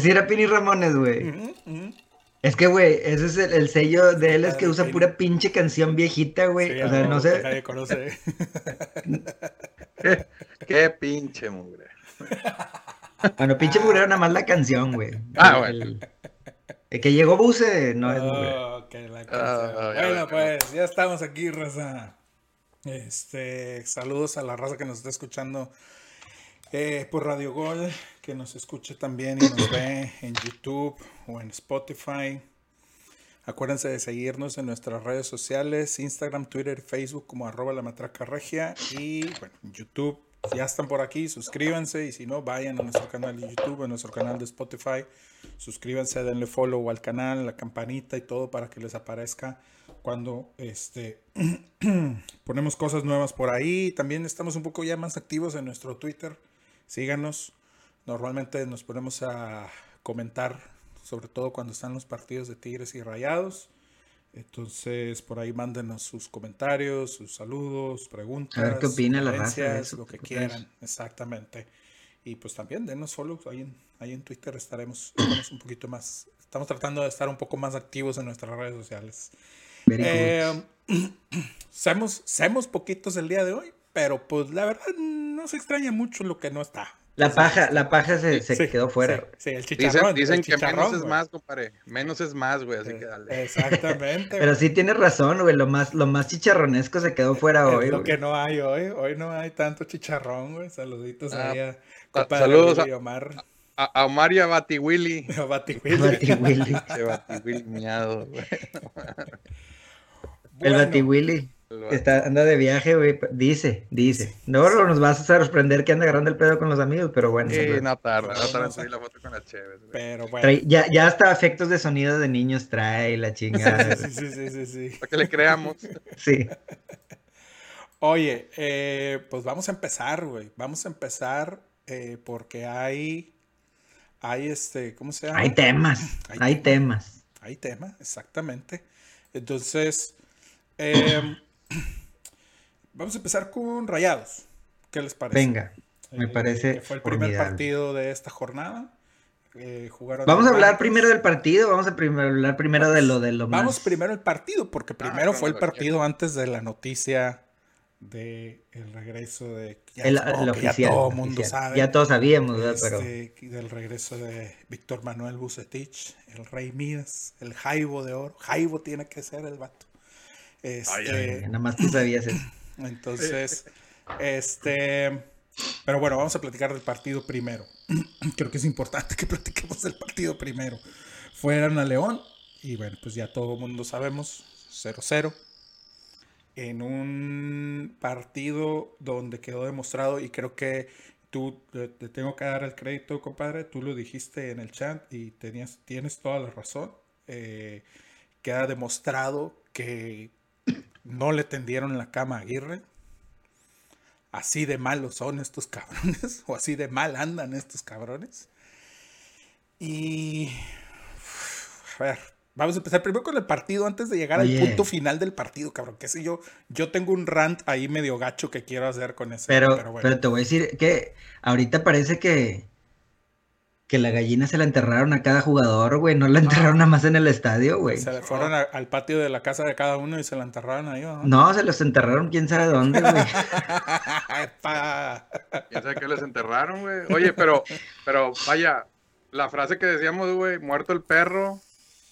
Sí era Pini Ramones, güey. Es que, güey, ese es el, el sello de él, es que usa pura pinche canción viejita, güey. Sí, o sea, no sé. Nadie conoce. Qué pinche mugre. Bueno, pinche mugre era nada más la canción, güey. Ah, bueno. El, que llegó Buse no es mugre. Oh, que la Ah, canción. ya bueno, pues ya estamos aquí, raza. Este, saludos a la raza que nos está escuchando eh, por Radio Gol, que nos escuche también y nos ve en YouTube o en Spotify. Acuérdense de seguirnos en nuestras redes sociales, Instagram, Twitter, Facebook como arroba la matraca regia y bueno, en YouTube. Ya están por aquí, suscríbanse y si no, vayan a nuestro canal de YouTube, a nuestro canal de Spotify. Suscríbanse, denle follow al canal, la campanita y todo para que les aparezca cuando este, ponemos cosas nuevas por ahí. También estamos un poco ya más activos en nuestro Twitter. Síganos. Normalmente nos ponemos a comentar, sobre todo cuando están los partidos de Tigres y Rayados. Entonces, por ahí mándenos sus comentarios, sus saludos, preguntas. A ver qué opina la raza eso, Lo que quieran, exactamente. Y pues también denos follow. Ahí en, ahí en Twitter estaremos un poquito más. Estamos tratando de estar un poco más activos en nuestras redes sociales. Eh, Somos, somos poquitos el día de hoy, pero pues la verdad no se extraña mucho lo que no está. La paja, la paja se, se Sí, quedó fuera. Sí, sí, el Dicen, chicharrón. dicen el que chicharrón, menos es más, compadre. Menos es más, güey, así que dale. Exactamente. Pero sí tienes razón, güey. Lo más, lo más chicharronesco se quedó fuera Es hoy. lo güey. que no hay hoy. Hoy no hay tanto chicharrón, güey. Saluditos Ah, ahí a compadre saludos a- Omar. A, a Omar y a Bati Willy. A Bati Willy. Bati Willy. Che, Bati Willy miado, güey. El Bueno, Bati Willy. El Bati- Está, anda de viaje, güey. Dice, dice. No no nos vas a sorprender que anda agarrando el pedo con los amigos, pero bueno. Sí, no tarda, no tarda en subir la foto con la Chévez, güey. Pero bueno. trae- ya, ya hasta efectos de sonido de niños trae la chingada. Sí, sí, sí, sí, sí. Para que le creamos. Sí. Oye, eh, pues vamos a empezar, güey. Vamos a empezar eh, porque hay, hay este, ¿cómo se llama? Hay temas. Hay Hay temas. Hay tema, exactamente. Entonces, em, vamos a empezar con Rayados. ¿Qué les parece? Venga. Me Eh, parece que fue el primer partido de esta jornada. Eh, jugaron Vamos a hablar primero del partido. Vamos a prim- hablar primero de lo de lo más. Vamos primero el partido, porque primero fue el partido antes de la noticia de el regreso de ya El, supongo el que ya oficial. todo el mundo oficial. sabe. Ya todos sabíamos, ¿verdad? Pero este, del regreso de Víctor Manuel Bucetich, el Rey Midas, el Jaibo de oro. Jaibo tiene que ser el vato. Este, nada más tú sabías eso. entonces, este, pero bueno, vamos a platicar del partido primero. Creo que es importante que platiquemos del partido primero. Fueron a León y bueno, pues ya todo el mundo sabemos, 0-0. En un partido donde quedó demostrado y creo que tú te te tengo que dar el crédito, compadre, tú lo dijiste en el chat y tenías, tienes toda la razón. Eh, queda demostrado que no le tendieron la cama a Aguirre. Así de malos son estos cabrones, o así de mal andan estos cabrones. Y. A ver, vamos a empezar primero con el partido antes de llegar Oye. al punto final del partido, cabrón. Que si yo, yo tengo un rant ahí medio gacho que quiero hacer con ese. Pero, pero bueno. pero te voy a decir que ahorita parece que, que la gallina se la enterraron a cada jugador, güey. No la enterraron nada más en el estadio, güey. se le fueron a- al patio de la casa de cada uno y se la enterraron ahí, ¿no? No, se los enterraron quién sabe dónde, güey. Epa. ¿Quién sabe qué les enterraron, güey? Oye, pero, pero vaya, la frase que decíamos, güey, muerto el perro,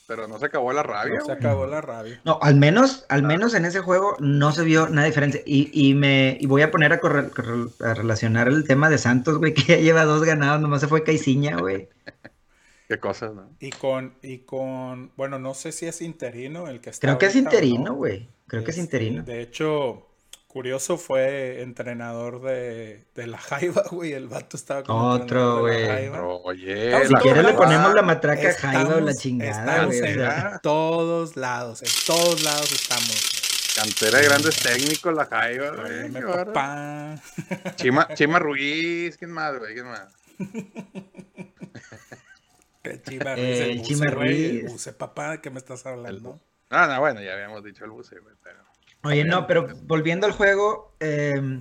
pero no se acabó la rabia, Se güey. acabó la rabia. No, al menos, al menos en ese juego no se vio nada diferente. Y, y me y voy a poner a, corre- corre- a relacionar el tema de Santos, güey, que ya lleva dos ganados, nomás se fue Caiciña, güey. Qué cosas, ¿no? Y con, y con, bueno, no sé si es interino el que está. Creo que es ahorita interino, no. güey. Creo que es Este, interino. De hecho, curioso fue entrenador de, de la Jaiba, güey. El vato estaba como Otro, güey. Oye, Estamos Si quieres le ponemos la matraca Jaiba o la Estamos- chingada, Estamos en todos lados, en todos lados estamos. Cantera de grandes técnicos, la Jaiba, güey. papá. Chima, Chima Ruiz, ¿quién más, güey? ¿Quién más? Qué Chima Eh, Ruiz, el el buce, Chima güey, el Ruiz. buce, papá, ¿de qué me estás hablando? Ah, no, bueno, ya habíamos dicho el buce, güey, pero... Oye, no, pero volviendo al juego, eh,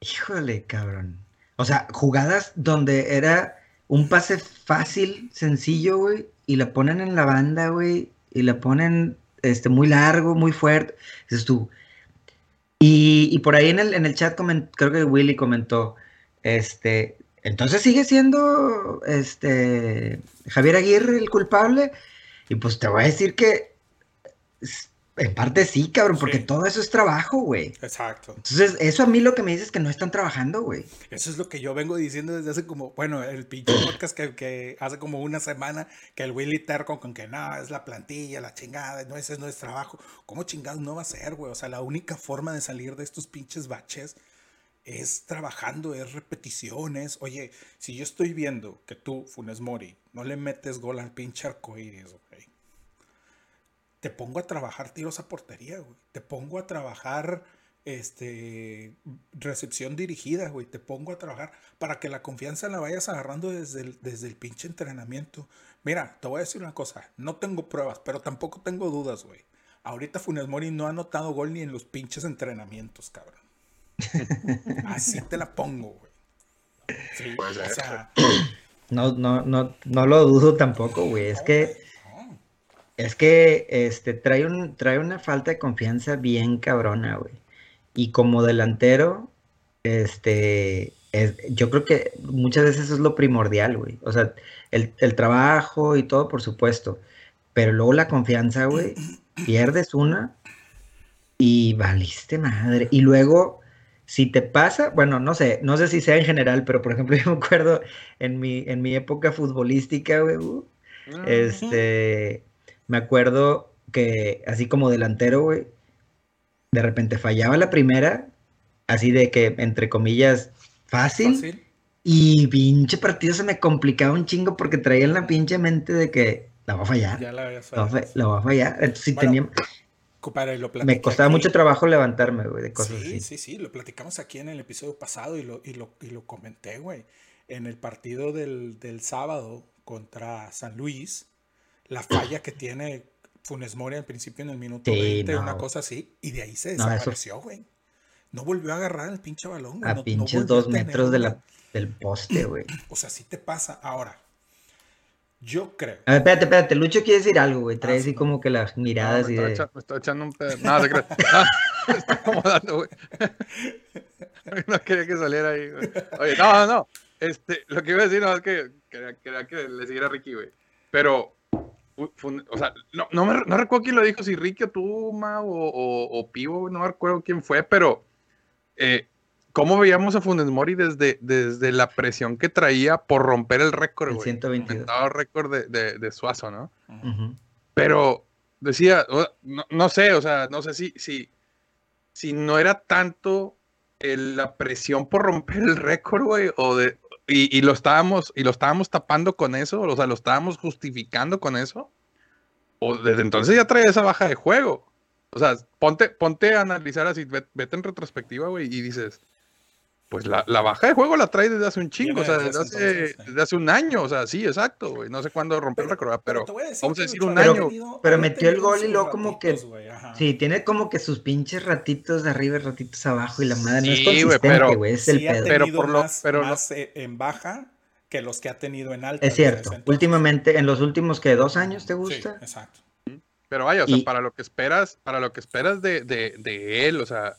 híjole, cabrón. O sea, jugadas donde era un pase fácil, sencillo, güey, y la ponen en la banda, güey, y la ponen este, muy largo, muy fuerte. Dices tú. Y, y por ahí en el, en el chat comen- creo que Willy comentó, este, entonces sigue siendo este Javier Aguirre el culpable. Y pues te voy a decir que en parte sí, cabrón, porque Sí. todo eso es trabajo, güey. Exacto. Entonces, eso a mí lo que me dice es que no están trabajando, güey. Eso es lo que yo vengo diciendo desde hace como, bueno, el pinche podcast que, que hace como una semana, que el Willy Terco con que no, es la plantilla, la chingada, no, ese no es trabajo. ¿Cómo chingados no va a ser, güey? O sea, la única forma de salir de estos pinches baches es trabajando, es repeticiones. Oye, si yo estoy viendo que tú, Funes Mori, no le metes gol al pinche arcoíris, güey. Te pongo a trabajar tiros a portería, güey. Te pongo a trabajar este recepción dirigida, güey. Te pongo a trabajar para que la confianza la vayas agarrando desde el, desde el pinche entrenamiento. Mira, te voy a decir una cosa. No tengo pruebas, pero tampoco tengo dudas, güey. Ahorita Funes Mori no ha anotado gol ni en los pinches entrenamientos, cabrón. Así te la pongo, güey. Sí, Puede o ser. sea, No, no, no, no lo dudo tampoco, güey. Es que. Es que, este, trae un, trae una falta de confianza bien cabrona, güey. Y como delantero, este, es- yo creo que muchas veces eso es lo primordial, güey. O sea, el, el trabajo y todo, por supuesto. Pero luego la confianza, güey, pierdes una y valiste madre. Y luego, si te pasa, bueno, no sé, no sé si sea en general, pero por ejemplo, yo me acuerdo en mi, en mi época futbolística, güey, uh, este, me acuerdo que así como delantero, güey, de repente fallaba la primera, así de que, entre comillas, fácil, Fácil. y pinche partido se me complicaba un chingo porque traía en la pinche mente de que la va a fallar, Ya la la va a, fallado. fa- la va a fallar. Entonces, si Bueno, tenía, Compadre, lo me costaba aquí. mucho trabajo levantarme, güey, de cosas Sí, así. sí, sí, lo platicamos aquí en el episodio pasado y lo, y lo, y lo comenté, güey. En el partido del, del sábado contra San Luis, la falla que tiene Funes Mori al principio en el minuto Sí, 20, no. una cosa así, y de ahí se No, desapareció, güey. No volvió a agarrar el pinche balón, güey. A no- no pinches a dos tener metros de una- la, del poste, güey. O sea, sí te pasa. Ahora, yo creo. A ver, espérate, espérate, Lucho quiere decir algo, güey. Trae Ah, así sí. como que las No, miradas me, y estaba de... echa- me estaba echando un pedo. No, creas. Ah, me está acomodando, güey. No quería que saliera ahí, güey. Oye, no, no, no. Este, lo que iba a decir no es que quería, quería que le siguiera a Ricky, güey. Pero, o sea, no, no, me, no recuerdo quién lo dijo, si Ricky o tú, o, o, o Pivo, no me recuerdo quién fue, pero eh, ¿cómo veíamos a Funes Mori desde, desde la presión que traía por romper el récord, El güey? 122. Inventado récord de, de, de Suazo, ¿no? Pero decía, o- no, no sé, o sea, no sé si, si, si no era tanto el- la presión por romper el récord, güey, o de, y, y lo estábamos, y lo estábamos tapando con eso, o sea, lo estábamos justificando con eso, o desde entonces ya trae esa baja de juego. O sea, ponte, ponte a analizar así, ve- vete en retrospectiva, güey, y dices, pues la, la baja de juego la trae desde hace un chingo, o sea, desde desde hace, entonces, sí. desde hace un año, o sea, sí, exacto, güey. No sé cuándo rompió el récord, pero te voy a decir vamos a decir un año. tenido- Pero metió el gol y luego como que-. Sí, tiene como que sus pinches ratitos de arriba y ratitos abajo y la madre no es Sí, güey, consistente, pero- güey, es Sí el ha pedo. Pero por lo- más, pero eh, en baja que los que ha tenido en alta. Es cierto. Últimamente, en los últimos que dos años, ¿te Sí, gusta? exacto. Pero vaya, o sea, Y- para lo que esperas, para lo que esperas de, de, de él, o sea,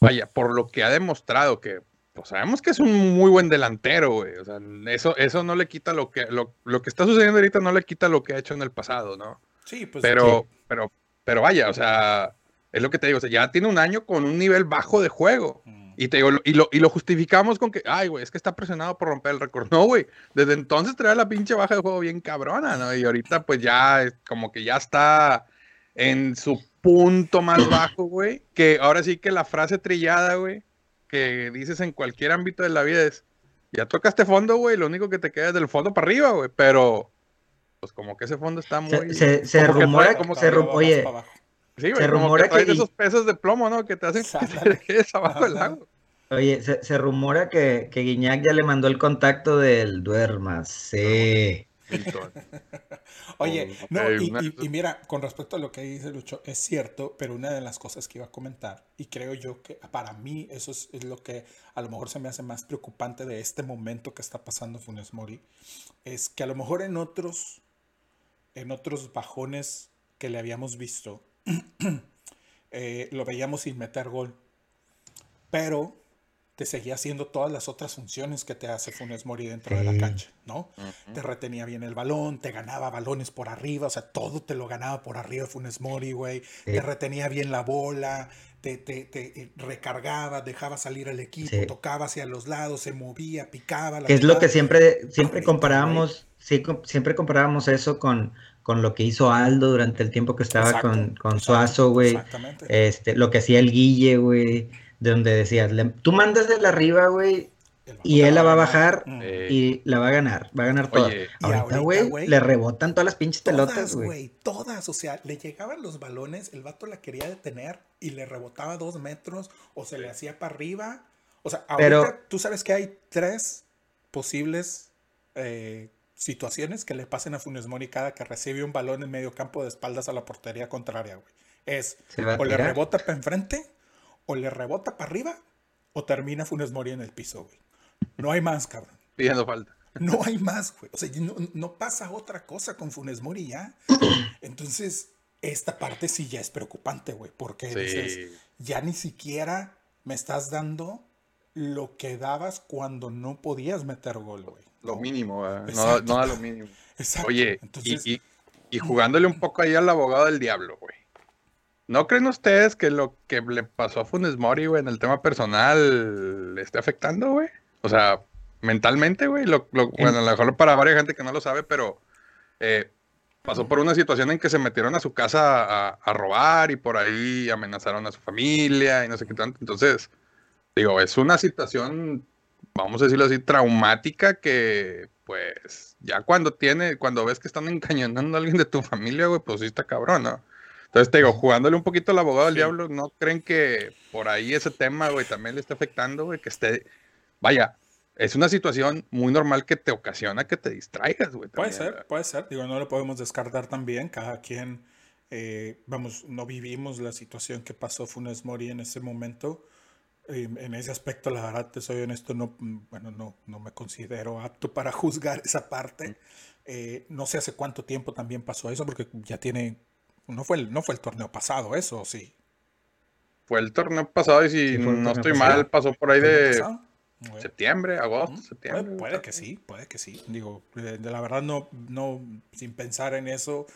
vaya, por lo que ha demostrado que pues sabemos que es un muy buen delantero, güey. O sea, eso, eso no le quita lo que, lo, lo que está sucediendo ahorita, no le quita lo que ha hecho en el pasado, ¿no? Sí, pues Pero, pero, pero vaya, o sea, es lo que te digo, o sea, ya tiene un año con un nivel bajo de juego. Mm. Y te digo, lo- y lo, y lo justificamos con que, ay, güey, es que está presionado por romper el récord. No, güey. Desde entonces trae la pinche baja de juego bien cabrona, ¿no? Y ahorita, pues ya, es como que ya está en su punto más bajo, güey. Que ahora sí que la frase trillada, güey, que dices en cualquier ámbito de la vida es, ya tocaste fondo, güey, lo único que te queda es del fondo para arriba, güey. Pero, pues como que ese fondo está muy... Se, se, se rumora, como se oye. Sí, güey, Se rumora que que- esos pesos de plomo, ¿no? Que te hacen que te quedes abajo del lago. oye, se, se rumora que, que Guiñac ya le mandó el contacto del duermas. Oye, no, y, una- y- y mira, con respecto a lo que dice Lucho, es cierto, pero una de las cosas que iba a comentar, y creo yo que para mí eso es, es lo que a lo mejor se me hace más preocupante de este momento que está pasando Funes Mori, es que a lo mejor en otros, en otros bajones que le habíamos visto, eh, lo veíamos sin meter gol, pero te seguía haciendo todas las otras funciones que te hace Funes Mori dentro de la cancha, ¿no? Te retenía bien el balón, te ganaba balones por arriba, o sea, todo te lo ganaba por arriba Funes Mori, güey. Te retenía bien la bola, te, te- te, eh, recargaba, dejaba salir el equipo, Sí. tocaba hacia los lados, se movía, picaba. la es lo que siempre, siempre comparábamos, siempre comparábamos eso con, con lo que hizo Aldo durante el tiempo que estaba Exacto, con, con exacto, Suazo, güey. Exactamente. Este, lo que hacía el Guille, güey, donde decías, le- tú mandas de la arriba, güey, y él la va a bajar. Eh, y la va a ganar, va a ganar todas. Oye, ahorita, güey, güey, le rebotan todas las pinches pelotas, Todas, güey. güey, todas. O sea, le llegaban los balones, el vato la quería detener y le rebotaba dos metros o se le hacía para arriba. O sea, ahorita Pero- tú sabes que hay tres posibles eh, situaciones que le pasen a Funes Mori cada que recibe un balón en medio campo de espaldas a la portería contraria, güey. Es o le rebota para enfrente, o le rebota para arriba, o termina Funes Mori en el piso, güey. No hay más, cabrón. pidiendo falta. No hay más, güey. O sea, no, no pasa otra cosa con Funes Mori ya. Entonces, esta parte sí ya es preocupante, güey. Porque dices, ya ni siquiera me estás dando lo que dabas cuando no podías meter gol, güey. Lo ¿no? mínimo, ¿verdad? no, no da lo mínimo. Exacto. Oye, Entonces, y, y- y jugándole un poco ahí al abogado del diablo, güey. ¿No creen ustedes que lo que le pasó a Funes Mori, güey, en el tema personal le esté afectando, güey? O sea, mentalmente, güey. Lo, lo- bueno, a lo mejor para varias gente que no lo sabe, pero eh, pasó por una situación en que se metieron a su casa a, a robar y por ahí amenazaron a su familia y no sé qué tanto. Entonces, digo, es una situación, vamos a decirlo así, traumática que, pues, ya cuando tiene, cuando ves que están encañonando a alguien de tu familia, güey, pues sí está cabrón, ¿no? Entonces te digo, jugándole un poquito al abogado del Sí. diablo, ¿no creen que por ahí ese tema, güey, también le está afectando, güey? Que esté, vaya, es una situación muy normal que te ocasiona que te distraigas, güey. puede ser, puede ser. Digo, no lo podemos descartar también. Cada quien, eh, vamos, no vivimos la situación que pasó Funes Mori en ese momento. Eh, en ese aspecto, la verdad, te soy honesto, no, mm, bueno, no, no me considero apto para juzgar esa parte. Eh, no sé hace cuánto tiempo también pasó eso, porque ya tiene, no fue el, no fue el torneo pasado, eso sí. Fue el torneo pasado y si Sí, no estoy pasado. mal, pasó por ahí ¿Torneo de? Bueno. septiembre, agosto, septiembre. Puede, que sí, puede que sí. Digo, eh, de la verdad no, no, sin pensar en eso,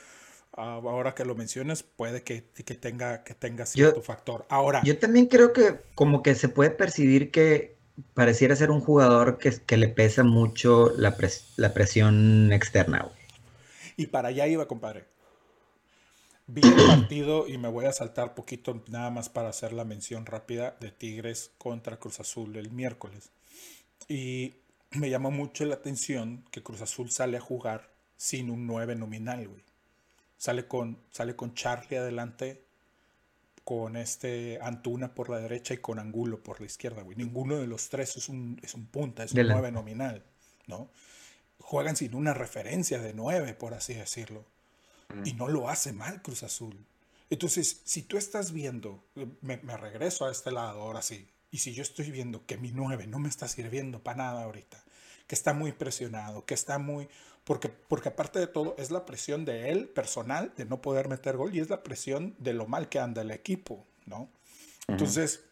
ah, ahora que lo mencionas, puede que, que tenga, que tenga cierto factor. Ahora, Yo también creo que como que se puede percibir que pareciera ser un jugador que, que le pesa mucho la, pres- la presión externa, güey. y para allá iba, compadre. Vi el partido y me voy a saltar poquito nada más para hacer la mención rápida de Tigres contra Cruz Azul el miércoles. Y me llamó mucho la atención que Cruz Azul sale a jugar sin un 9 nominal, güey. Sale con, sale con Charlie adelante, con este Antuna por la derecha y con Angulo por la izquierda, güey. Ninguno de los tres es un, es un punta, es un Delante. 9 nominal, ¿no? Juegan sin una referencia de 9, por así decirlo. Y no lo hace mal Cruz Azul. Entonces, si tú estás viendo, me, me regreso a este lado ahora sí, y si yo estoy viendo que mi 9 no me está sirviendo para nada ahorita, que está muy presionado, que está muy... Porque, porque aparte de todo, es la presión de él personal de no poder meter gol y es la presión de lo mal que anda el equipo, ¿no? Entonces,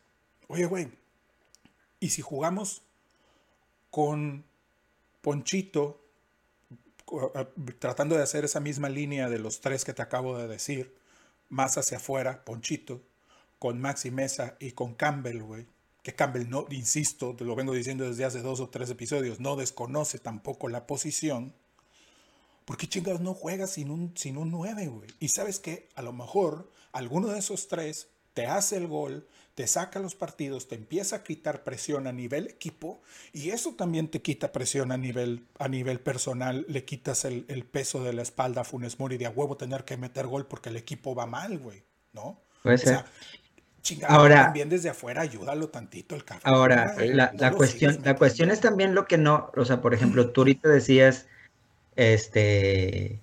oye, güey, Y si jugamos con Ponchito, tratando de hacer esa misma línea de los tres que te acabo de decir, más hacia afuera, Ponchito, con Maxi Mesa y con Campbell, güey. Que Campbell, no, insisto, te lo vengo diciendo desde hace dos o tres episodios, no desconoce tampoco la posición. ¿Por qué chingados no juegas sin un, sin un 9, güey? Y sabes que a lo mejor alguno de esos tres te hace el gol, te saca los partidos, te empieza a quitar presión a nivel equipo y eso también te quita presión a nivel, a nivel personal. Le quitas el, el peso de la espalda a Funes Mori de a huevo tener que meter gol porque el equipo va mal, güey, ¿no? Puede O sea, ser. chingado, Ahora- también desde afuera ayúdalo tantito el cabrón. Ahora, güey, la, no la cuestión, sigues la cuestión es también lo que no, o sea, por ejemplo, tú ahorita decías, este,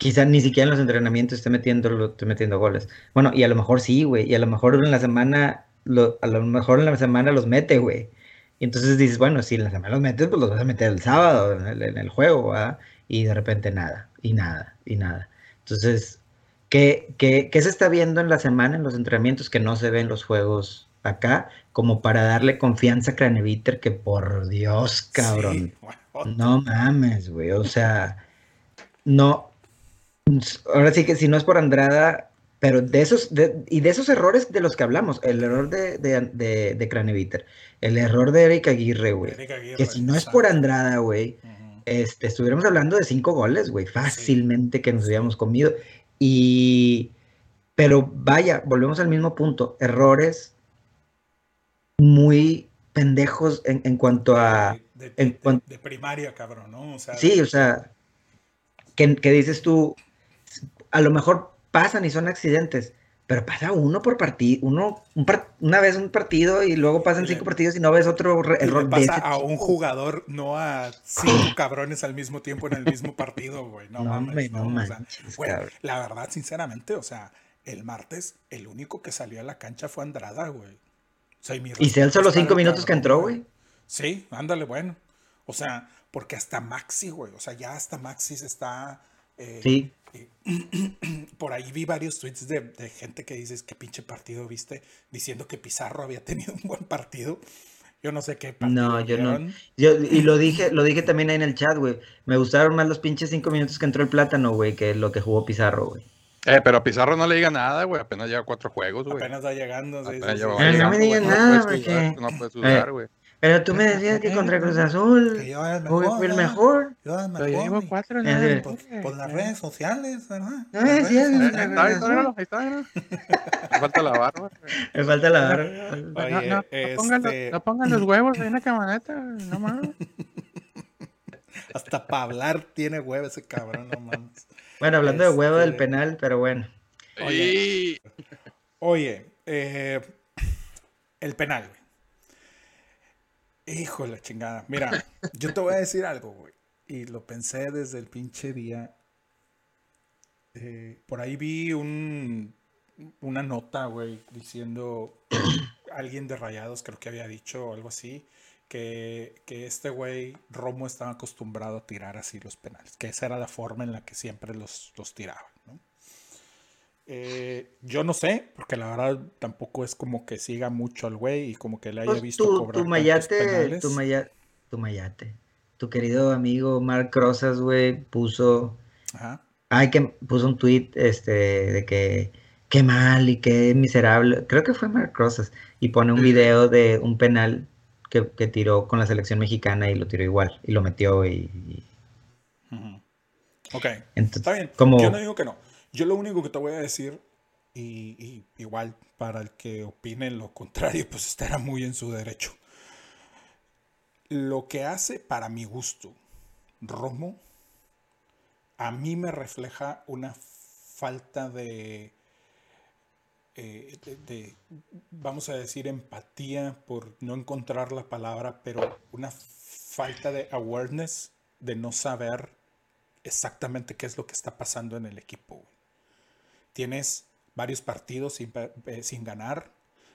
quizás ni siquiera en los entrenamientos esté metiendo, esté metiendo goles. Bueno, y a lo mejor sí, güey, y a lo mejor en la semana, lo- a lo mejor en la semana los mete, güey. Y entonces dices, bueno, si en la semana los metes, pues los vas a meter el sábado en el, en el juego, ¿verdad? Y de repente nada, y nada, y nada. Entonces, ¿qué, qué, qué se está viendo en la semana, en los entrenamientos que no se ven en los juegos acá? Como para darle confianza a Craneviter, que por Dios, cabrón. Sí, No mames, güey. O sea, no. Ahora sí que si no es por Andrada, pero de esos, de- y de esos errores de los que hablamos, el error de, de, de, de Craneviter, el error de Eric Aguirre, güey. Que si no es por. Andrada, güey, este, estuviéramos hablando de cinco goles, güey, fácilmente que nos hubiéramos comido. Y, pero vaya, volvemos al mismo punto, errores muy pendejos en, en cuanto a... de, de- en de- cuan- de primaria, cabrón, ¿no? O sea, Sí, o sea, que, que dices tú, a lo mejor pasan y son accidentes, pero pasa uno por partido, uno un par- una vez un partido y luego pasan Y cinco partidos y no ves otro y error de pasa ese a un jugador, no a cinco cabrones al mismo tiempo en el mismo partido, güey. No, No, mames, no ¿no? O sea, la verdad, sinceramente, o sea, el martes, el único que salió a la cancha fue Andrada, güey. O sea, mi Y se alzó los cinco minutos que entró, güey. Sí, ándale, bueno. O sea, porque hasta Maxi, güey. O sea, ya hasta Maxi se está. eh, Sí. por ahí vi varios tweets de, de gente que dices qué pinche partido viste, diciendo que Pizarro había tenido un buen partido. Yo no sé qué partido No, yo no. Yo, y lo dije, lo dije también ahí en el chat, güey. Me gustaron más los pinches cinco minutos que entró el plátano, güey, que lo que jugó Pizarro, güey. Eh, pero a Pizarro no le diga nada, güey. Apenas lleva cuatro juegos, güey. Apenas va llegando. sí, Apenas sí. Eh, no me No nada, No puedes dudar, güey. Pero tú me decías que contra Cruz Azul, Que yo era el mejor, fui el mejor. Yo era el mejor, llevo cuatro, Eh, ¿no? Por, por las redes sociales, ¿verdad? No me decías, Eh. Me falta la barba. Me falta la barra. Oye, no, no, no pongan, los- este- no pongan los huevos ahí en la camioneta, no mames. Hasta para hablar tiene huevo ese cabrón, no mames. Bueno, hablando de huevo del Este- penal, pero bueno. Y Oye, eh, el penal, güey. La chingada. Mira, yo te voy a decir algo, güey. Y lo pensé desde el pinche día. Eh, por ahí vi un, una nota, güey, diciendo alguien de Rayados, creo que había dicho algo así, que, que este güey, Romo, estaba acostumbrado a tirar así los penales, que esa era la forma en la que siempre los, los tiraba, ¿no? Eh, yo no sé, porque la verdad tampoco es como que siga mucho al güey y como que le haya Pues visto tu, cobrar tu mayate, tu, maya- tu mayate, tu querido amigo Mark Rosas, güey, puso, Ajá. ay, que puso un tweet, este, de que, qué mal y qué miserable, creo que fue Mark Rosas, y pone un video de un penal que, que tiró con la selección mexicana y lo tiró igual, y lo metió y, y-. Ok, entonces, está bien. como, Yo no digo que no. Yo lo único que te voy a decir, y, igual para el que opine lo contrario, pues estará muy en su derecho. Lo que hace para mi gusto Romo, a mí me refleja una falta de, eh, vamos a decir, empatía, por no encontrar la palabra, pero una falta de awareness, de no saber exactamente qué es lo que está pasando en el equipo. Tienes varios partidos sin, eh, sin ganar,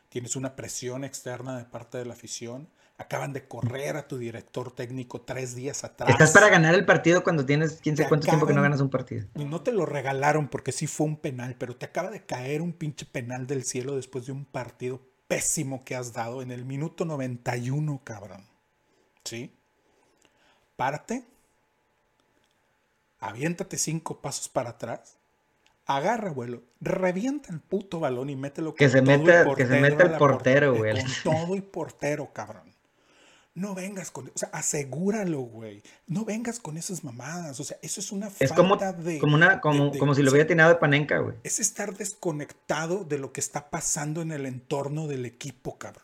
tienes una presión externa de parte de la afición, acaban de correr a tu director técnico tres días atrás. estás para ganar el partido cuando tienes quién sabe cuánto tiempo que no ganas un partido. No te lo regalaron porque sí fue un penal, pero te acaba de caer un pinche penal del cielo después de un partido pésimo que has dado en el minuto 91, cabrón. ¿Sí? Párate, aviéntate cinco pasos para atrás, agarra vuelo, revienta el puto balón y mételo Que con se todo meta- que se meta el portero, porte- güey. Con todo y portero, cabrón. No vengas con, o sea, asegúralo, güey. No vengas con esas mamadas, o sea, eso es una Es falta como, de como, una, como, de- de- como si lo hubiera tirado de panenca, güey. es estar desconectado de lo que está pasando en el entorno del equipo, cabrón.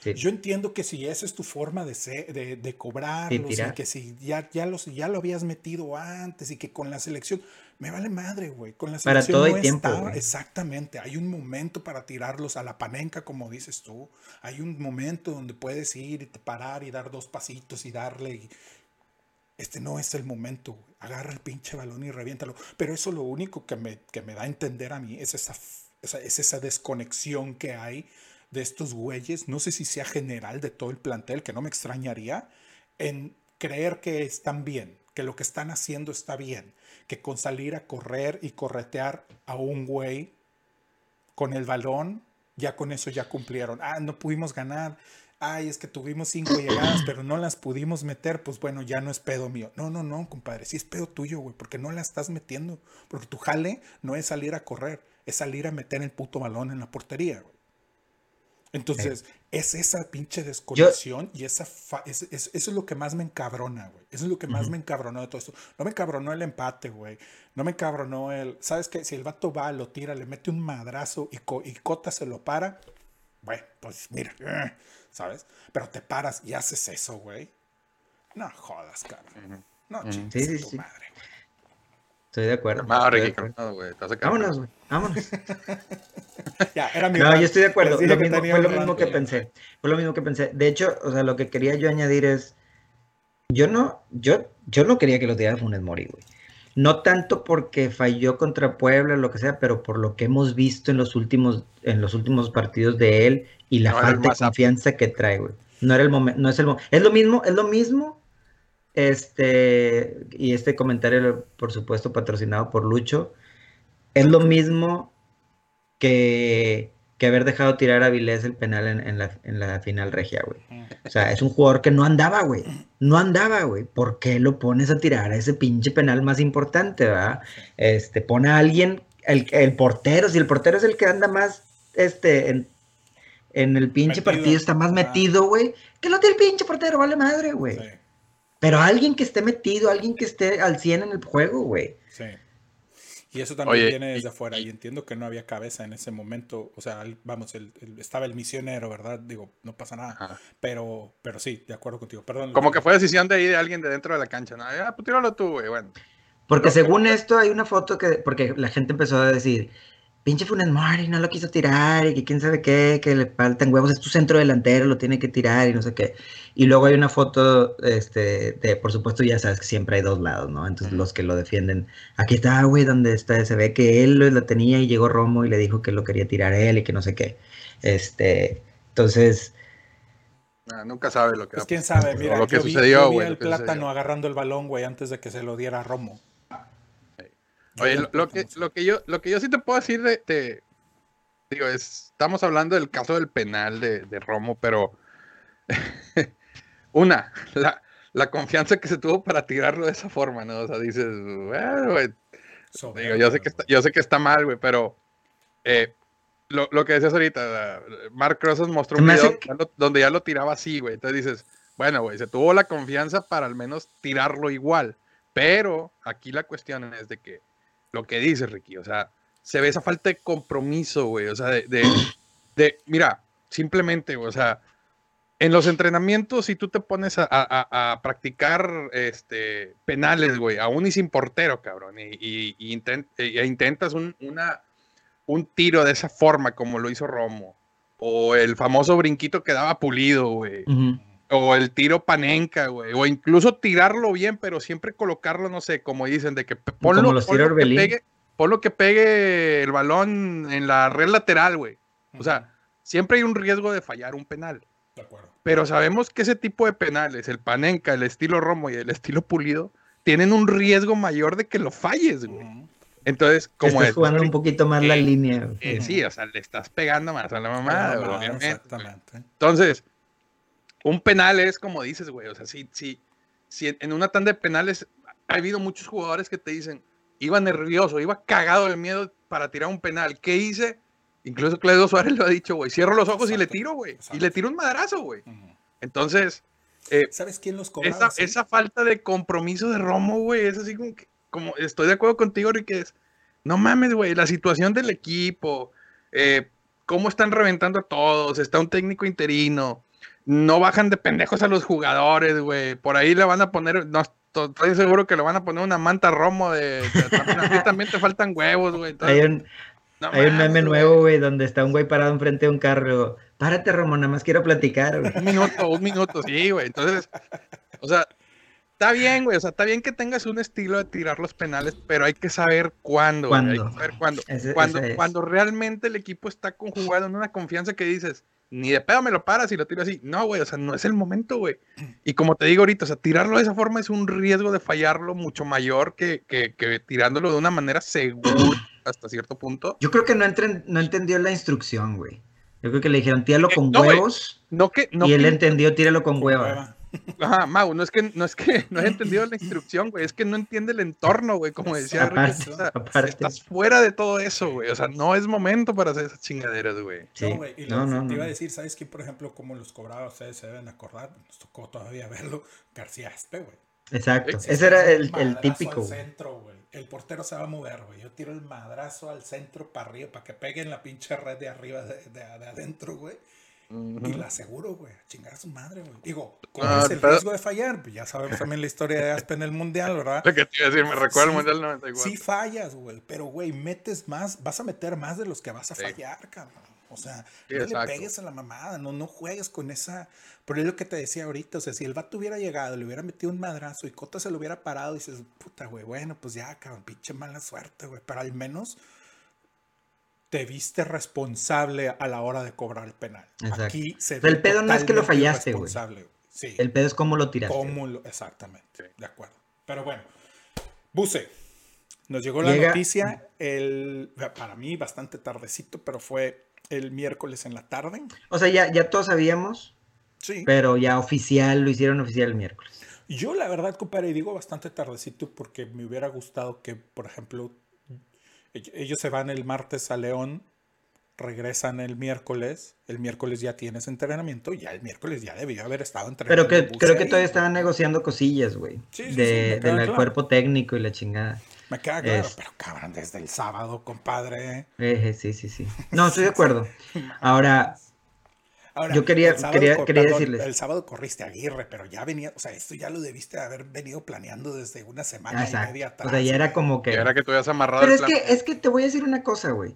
Sí. Yo entiendo que si esa es tu forma de, ser- de, de cobrarlos, y tirar. que si ya, ya, los, ya lo habías metido antes y que con la selección, me vale madre, güey. Con la Para selección todo no tiempo, está- güey. Exactamente. Hay un momento para tirarlos a la panenca, como dices tú. Hay un momento donde puedes ir y te parar y dar dos pasitos y darle. y- Este no es el momento, güey. Agarra el pinche balón y reviéntalo. Pero eso lo único que me, que me da a entender a mí es esa- es esa desconexión que hay de estos güeyes, no sé si sea general de todo el plantel, que no me extrañaría, en creer que están bien, que lo que están haciendo está bien, que con salir a correr y corretear a un güey con el balón, ya con eso ya cumplieron. Ah, no pudimos ganar. Ay, es que tuvimos cinco llegadas, pero no las pudimos meter. Pues bueno, ya no es pedo mío. No, no, no, compadre. Sí es pedo tuyo, güey, porque no la estás metiendo. Porque tu jale no es salir a correr, es salir a meter el puto balón en la portería, güey. Entonces, es esa pinche desconexión y esa fa- es- es- eso es lo que más me encabrona, güey. Eso es lo que más me encabronó de todo esto. No me encabronó el empate, güey. No me encabronó el. ¿Sabes qué? Si el vato va, lo tira, le mete un madrazo y, Co- y Cota se lo para, bueno, pues mira, eh, ¿sabes? Pero te paras y haces eso, güey. No jodas, cabrón. No chingues Sí, sí, a tu madre, güey. Estoy de acuerdo. De. Vámonos, güey. Vámonos. Ya, era mi No, rant. yo estoy de acuerdo. Lo mismo- fue lo mismo rant, que pensé. Fue lo mismo que pensé. De hecho, o sea, lo que quería yo añadir es, yo no, yo, yo no quería que lo tirara Funes Mori, güey. No tanto porque falló contra Puebla, lo que sea, pero por lo que hemos visto en los últimos, en los últimos partidos de él y la No falta de confianza que trae, güey. No era el momento, no es el momento. Es lo mismo, es lo mismo. Este, y este comentario, por supuesto, patrocinado por Lucho. Es lo mismo que, que haber dejado tirar a Vilés el penal en, en la, en la final regia, güey. O sea, es un jugador que no andaba, güey. No andaba, güey. ¿Por qué lo pones a tirar a ese pinche penal más importante, verdad? Este, pone a alguien, el, el portero, si el portero es el que anda más, este, en, en el pinche Metido. partido, está más metido, güey. Que lo tiene el pinche portero, vale madre, güey. Sí, Pero alguien que esté metido, alguien que esté al 100 en el juego, güey. sí. Y eso también Oye, viene y- desde afuera. Y entiendo que no había cabeza en ese momento. O sea, el- vamos, el- el- estaba el misionero, ¿verdad? Digo, no pasa nada. Ajá. Pero, pero sí, de acuerdo contigo. Perdón. Como que fue decisión de ahí de alguien de dentro de la cancha. ¿no? Ah, pues tíralo tú, güey. Bueno. Porque según esto hay una foto que, porque la gente empezó a decir, pinche Funes Mori no lo quiso tirar y que quién sabe qué, que le faltan huevos, es tu centro delantero, lo tiene que tirar y no sé qué. Y luego hay una foto, este, de, por supuesto ya sabes que siempre hay dos lados, ¿no? Entonces los que lo defienden, aquí está, güey, donde está, se ve que él lo, lo tenía y llegó Romo y le dijo que lo quería tirar él y que no sé qué. Este, entonces, Ah, nunca sabe lo que Pues quién sabe, mira, lo que yo vi, sucedió, yo vi güey. el plátano sucedió. agarrando el balón, güey, antes de que se lo diera a Romo. Oye, lo, que, lo, que yo, lo que yo sí te puedo decir de, de- digo, es, estamos hablando del caso del penal de, de Romo, pero una, la, la confianza que se tuvo para tirarlo de esa forma, ¿no? O sea, dices, bueno, güey, digo, yo sé que está, yo sé que está mal, güey, pero eh, lo, lo que decías ahorita, la- Mark Rosas mostró un video que- donde ya lo tiraba así, güey. Entonces dices, bueno, güey, se tuvo la confianza para al menos tirarlo igual. Pero aquí la cuestión es de que lo que dice Ricky, o sea, se ve esa falta de compromiso, güey. O sea, de, de, de- mira, simplemente, güey, o sea, en los entrenamientos, si tú te pones a, a- a- practicar este, penales, güey, aún y sin portero, cabrón, y, y- y inten- e intentas un, una, un tiro de esa forma, como lo hizo Romo, o el famoso brinquito que daba pulido, güey, o el tiro panenca, güey, o incluso tirarlo bien, pero siempre colocarlo, no sé, como dicen, de que ponlo, Como los ponlo que pegue, ponlo que pegue el balón en la red lateral, güey. O sea, siempre hay un riesgo de fallar un penal. De acuerdo. Pero sabemos que ese tipo de penales, el panenca, el estilo Romo y el estilo Pulido, tienen un riesgo mayor de que lo falles, güey. Entonces, como Estás es, jugando un poquito más la Eh, línea. güey. eh, sí, o sea, le estás pegando más a la mamada, Ah, obviamente. güey. Exactamente. Entonces, un penal es como dices, güey. O sea, si, si, si en- una tanda de penales ha habido muchos jugadores que te dicen, iba nervioso, iba cagado de miedo para tirar un penal. ¿Qué hice? Incluso Claudio Suárez lo ha dicho, güey. Cierro los ojos y le tiro, güey. Y le tiro un madrazo, güey. Entonces, eh, ¿Sabes quién los cobraba? esa, falta de compromiso de Romo, güey, es así como que, como estoy de acuerdo contigo, es, no mames, güey, la situación del equipo, eh, cómo están reventando a todos, está un técnico interino, no bajan de pendejos a los jugadores, güey, por ahí le van a poner, no, estoy seguro que le van a poner una manta Romo de, de- también, a ti también te faltan huevos, güey. Hay un, no hay un mames, meme nuevo, güey, donde está un güey parado enfrente de un carro. Párate, Ramón, nada más quiero platicar, güey. Un minuto, un minuto, sí, güey. Entonces, o sea, está bien, güey. O sea, está bien que tengas un estilo de tirar los penales, pero hay que saber cuándo. güey, Hay ¿Cuándo? que saber cuándo. Ese- cuando, ese es. cuando realmente el equipo está conjugado en una confianza que dices, ni de pedo me lo paras y lo tiro así. No, güey, o sea, no es el momento, güey. Y como te digo ahorita, o sea, tirarlo de esa forma es un riesgo de fallarlo mucho mayor que, que, que tirándolo de una manera segura hasta cierto punto. Yo creo que no, entren- no entendió la instrucción, güey. Yo creo que le dijeron, tíralo Eh, con no, huevos. No que, no y él que- entendió, tíralo con Con hueva. Ajá, Mau, no es que no es que no haya entendido la instrucción, güey, es que no entiende el entorno, güey, como decía Aparte, o sea, aparte. estás fuera de todo eso, güey, o sea, no es momento para hacer esas chingaderas, güey. Sí. No, güey, y No, lo- no, te iba a decir, ¿sabes quién, por ejemplo, cómo los cobraba? Ustedes se deben acordar, nos tocó todavía verlo, García Aspe, güey. Exacto. Ese era el, el típico. al güey. centro, güey. El portero se va a mover, güey. Yo tiro el madrazo al centro para arriba, para que pegue en la pinche red de arriba, de, de- de adentro, güey. Y la aseguro, güey. a Chingar a su madre, güey. Digo, ¿cuál Ah, es el pero- riesgo de fallar? Pues ya sabemos también la historia de Aspe en el Mundial, ¿verdad? Lo que te iba a decir, me recuerda el Sí, Mundial 94. Sí fallas, güey, pero güey, metes más, vas a meter más de los que vas a Sí. fallar, cabrón. O sea, Sí, no le pegues a la mamada, no, no juegues con esa. Pero es lo que te decía ahorita, o sea, si el vato hubiera llegado, le hubiera metido un madrazo y Cota se lo hubiera parado, dices, puta, güey, bueno, pues ya, cabrón, pinche mala suerte, güey, pero al menos te viste responsable a la hora de cobrar el penal. Exacto. Aquí se O sea, el pedo no es que lo fallaste, güey. Sí. El pedo es cómo lo tiraste. ¿Cómo lo- Exactamente, de acuerdo. Pero bueno, Buse, nos llegó la Llega- noticia, el, para mí bastante tardecito, pero fue el miércoles en la tarde. O sea, ya, ya todos sabíamos, Sí. pero ya oficial, lo hicieron oficial el miércoles. Yo la verdad, compadre, y digo bastante tardecito porque me hubiera gustado que, por ejemplo, ellos se van el martes a León, regresan el miércoles, el miércoles ya tienes entrenamiento, ya el miércoles ya debió haber estado entrenando. Pero que creo que todavía estaban negociando cosillas, güey. Sí, sí, sí, de, queda del claro. cuerpo técnico y la chingada. Me queda claro, Es- pero cabrón, desde el sábado, compadre. Sí, sí, sí. No, estoy de acuerdo. Ahora, Ahora, Yo quería- sábado quería- quería perdón, decirles. El sábado corriste a Aguirre, pero ya venía, o sea, esto ya lo debiste haber venido planeando desde una semana y media atrás. O sea, ya era como que. Y ahora que tú habías amarrado Pero el es plan. que, es que te voy a decir una cosa, güey.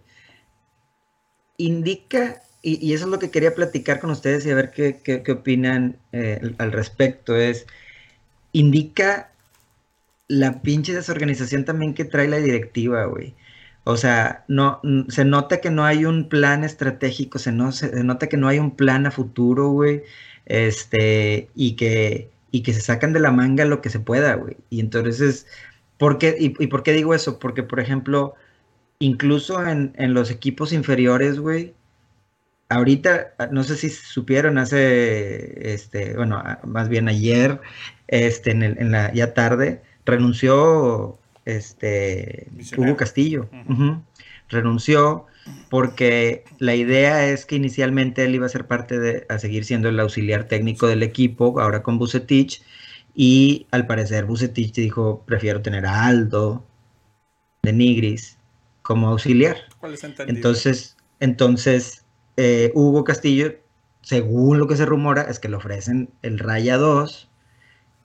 Indica, y, y eso es lo que quería platicar con ustedes y a ver qué, qué- qué opinan eh, al- al respecto, es, indica la pinche desorganización también que trae la directiva, güey. O sea, no, se nota que no hay un plan estratégico, se, no, se, nota que no hay un plan a futuro, güey. Este, y que, y que se sacan de la manga lo que se pueda, güey. Y entonces, ¿por qué, y, y por qué digo eso? Porque, por ejemplo, incluso en, en los equipos inferiores, güey, ahorita, ah, no sé si supieron hace, este, bueno, a- más bien ayer, este, en, el- en la ya tarde, renunció, este. Hugo Castillo, renunció porque la idea es que inicialmente él iba a ser parte de, a seguir siendo el auxiliar técnico del equipo, ahora con Bucetich, y al parecer Bucetich dijo, prefiero tener a Aldo de Nigris como auxiliar. ¿Cuál es entendido? Entonces, entonces eh, Hugo Castillo, según lo que se rumora, es que le ofrecen el Raya 2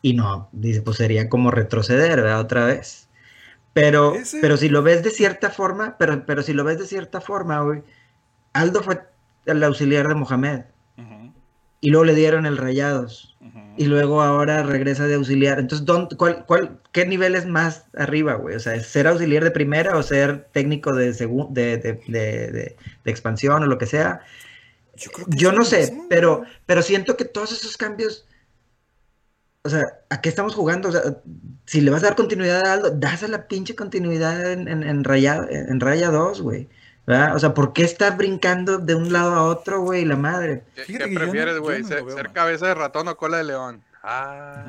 y no, dice, pues sería como retroceder, ¿verdad? Otra vez. Pero, Ese- pero si lo ves de cierta forma, pero, pero si lo ves de cierta forma, güey, Aldo fue el auxiliar de Mohamed Ujú, y luego le dieron el Rayados ujú. y luego ahora regresa de auxiliar. Entonces, ¿dónde- cuál, cuál, ¿qué nivel es más arriba, güey? O sea, ¿es ¿ser auxiliar de primera o ser técnico de, de, de, de- de- expansión o lo que sea? Yo, creo que Yo no sé, mismo, pero, pero siento que todos esos cambios, o sea, ¿a qué estamos jugando? O sea, si le vas a dar continuidad a Aldo, das la pinche continuidad en, en, en Raya, en Raya 2, güey. ¿verdad? O sea, ¿por qué estás brincando de un lado a otro, güey, la madre? ¿Qué, Fíjate qué prefieres, güey? no ¿Ser, cabeza de ratón o cola de león? Ah,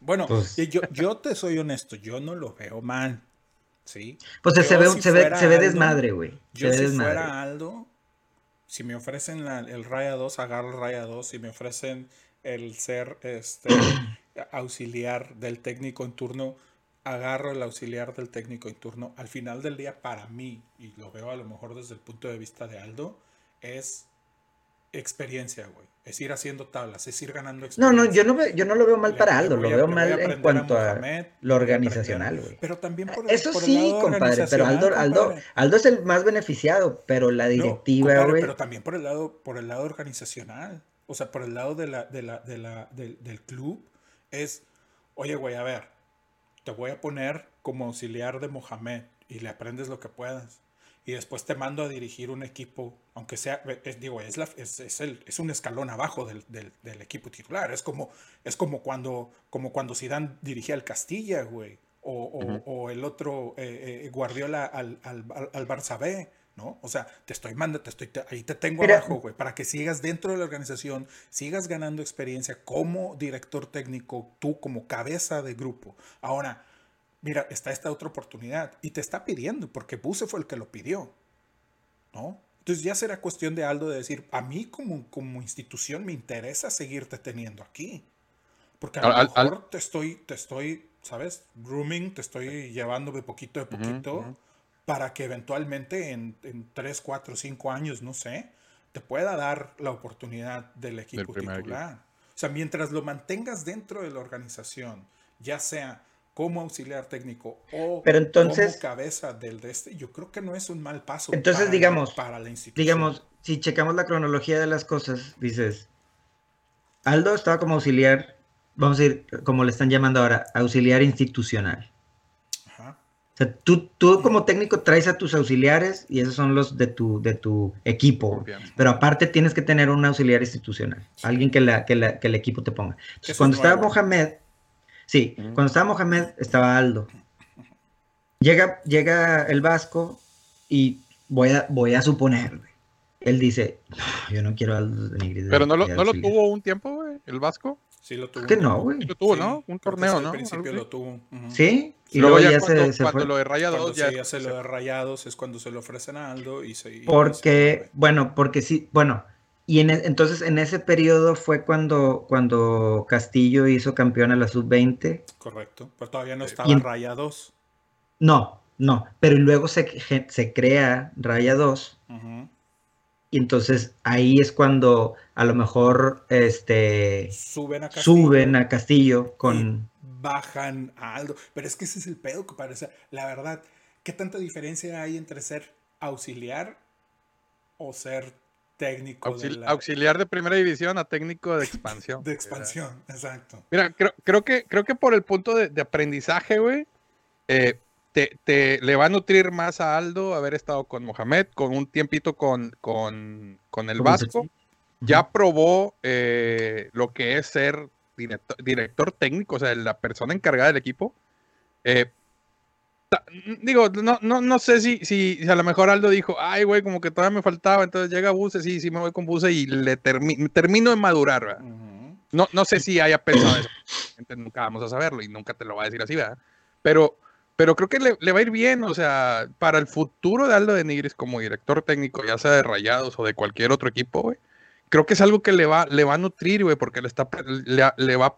Bueno, Pues- yo, yo te soy honesto, yo no lo veo mal. ¿Sí? Pues Yo se ve, si se ve, se ve Aldo, desmadre, güey. Se Yo ve si desmadre. fuera Aldo, si me ofrecen la- el Raya 2, agarro el Raya 2. Si me ofrecen el ser este, auxiliar del técnico en turno, agarro el auxiliar del técnico en turno. Al final del día, para mí, y lo veo a lo mejor desde el punto de vista de Aldo, es experiencia, güey. Es ir haciendo tablas, es ir ganando No, experiencia. no, yo no, yo no lo veo mal Le- para Aldo, lo veo mal en cuanto a Mohamed, lo organizacional, güey. Pero también por el, Eso por el sí, lado compadre, pero Aldo, organizacional, Aldo, compadre. Aldo es el más beneficiado, pero la No, directiva, compadre, güey. pero también por el lado, por el lado organizacional. O sea, por el lado de la, de la, de la, del club, es, oye, güey, a ver, te voy a poner como auxiliar de Mohamed y le aprendes lo que puedas. Y después te mando a dirigir un equipo, aunque sea, es, digo, es, la, es, es el, es un escalón abajo del, del, del equipo titular. Es como, es como cuando, como cuando Zidane dirigía al Castilla, güey. O, o, o el otro eh, eh, Guardiola al, al, al, al Barça B, ¿no? O sea, te estoy mandando, te estoy, te- ahí te tengo Mira. abajo, güey, para que sigas dentro de la organización, sigas ganando experiencia como director técnico, tú como cabeza de grupo. Ahora, mira, está esta otra oportunidad y te está pidiendo, porque Buse fue el que lo pidió, ¿no? Entonces ya será cuestión de Aldo de decir, a mí como, como institución me interesa seguirte teniendo aquí. Porque a lo Al- al- mejor te estoy, te estoy, ¿sabes? Grooming, te estoy llevando de poquito de poquito ujú. Para que eventualmente en, en 3, 4, 5 años, no sé, te pueda dar la oportunidad del equipo titular. O sea, mientras lo mantengas dentro de la organización, ya sea como auxiliar técnico o Pero entonces- como cabeza del de este, yo creo que no es un mal paso. Entonces, para la- digamos, para la institución. Digamos, si checamos la cronología de las cosas, dices, Aldo estaba como auxiliar, vamos a ir, como le están llamando ahora, auxiliar institucional. O sea, tú, tú como técnico traes a tus auxiliares y esos son los de tu, de tu equipo. Pero aparte tienes que tener un auxiliar institucional, alguien que, la, que, la- que el equipo te ponga. Entonces, cuando es estaba nuevo. Mohamed, sí, cuando estaba Mohamed estaba Aldo. Llega, llega el Vasco y voy a, voy a suponer. Él dice, "No, yo no quiero a Aldo de Nigris de- Pero no lo, de no lo auxiliar". tuvo un tiempo, güey, el Vasco. Sí lo tuvo. que un no, güey. Sí lo tuvo, Sí, ¿no? Un torneo, sí, Al ¿no? principio lo tuvo. ujú. Sí, y Luego luego ya ya cuando, se, se cuando fue. lo de Raya Cuando 2 se ya... hace lo de rayados es cuando se lo ofrecen a Aldo y se. se Porque, bueno, porque sí, bueno, y en, e- entonces en ese periodo fue cuando, cuando Castillo hizo campeón a la sub-20. Correcto. Pero todavía no estaba en- rayados. No, no, pero luego se, se crea Raya 2 Ujú. Y entonces ahí es cuando a lo mejor este, Suben a Castillo. suben a Castillo con... bajan a Aldo. Pero es que ese es el pedo que parece. La verdad, ¿qué tanta diferencia hay entre ser auxiliar o ser técnico de, la- auxiliar de primera división a técnico de expansión. de expansión? Exacto. Mira, creo, creo que, creo que por el punto de, de aprendizaje, güey, eh, te, te- le va a nutrir más a Aldo haber estado con Mohamed, con un tiempito con, con, con el Vasco. Ya probó eh, lo que es ser director, director técnico, o sea, la persona encargada del equipo. Eh, ta- digo, no, no, no sé si, si, si a lo mejor Aldo dijo, ay, güey, como que todavía me faltaba, entonces llega Buse, sí, sí, me voy con Buse y le termi- termino de madurar, ¿verdad? Ujú. No, no sé si haya pensado eso. Nunca vamos a saberlo y nunca te lo va a decir así, ¿verdad? Pero, pero creo que le, le va a ir bien, o sea, para el futuro de Aldo de Nigris como director técnico, ya sea de Rayados o de cualquier otro equipo, güey. Creo que es algo que le va, le va a nutrir, güey, porque le está, le, le va,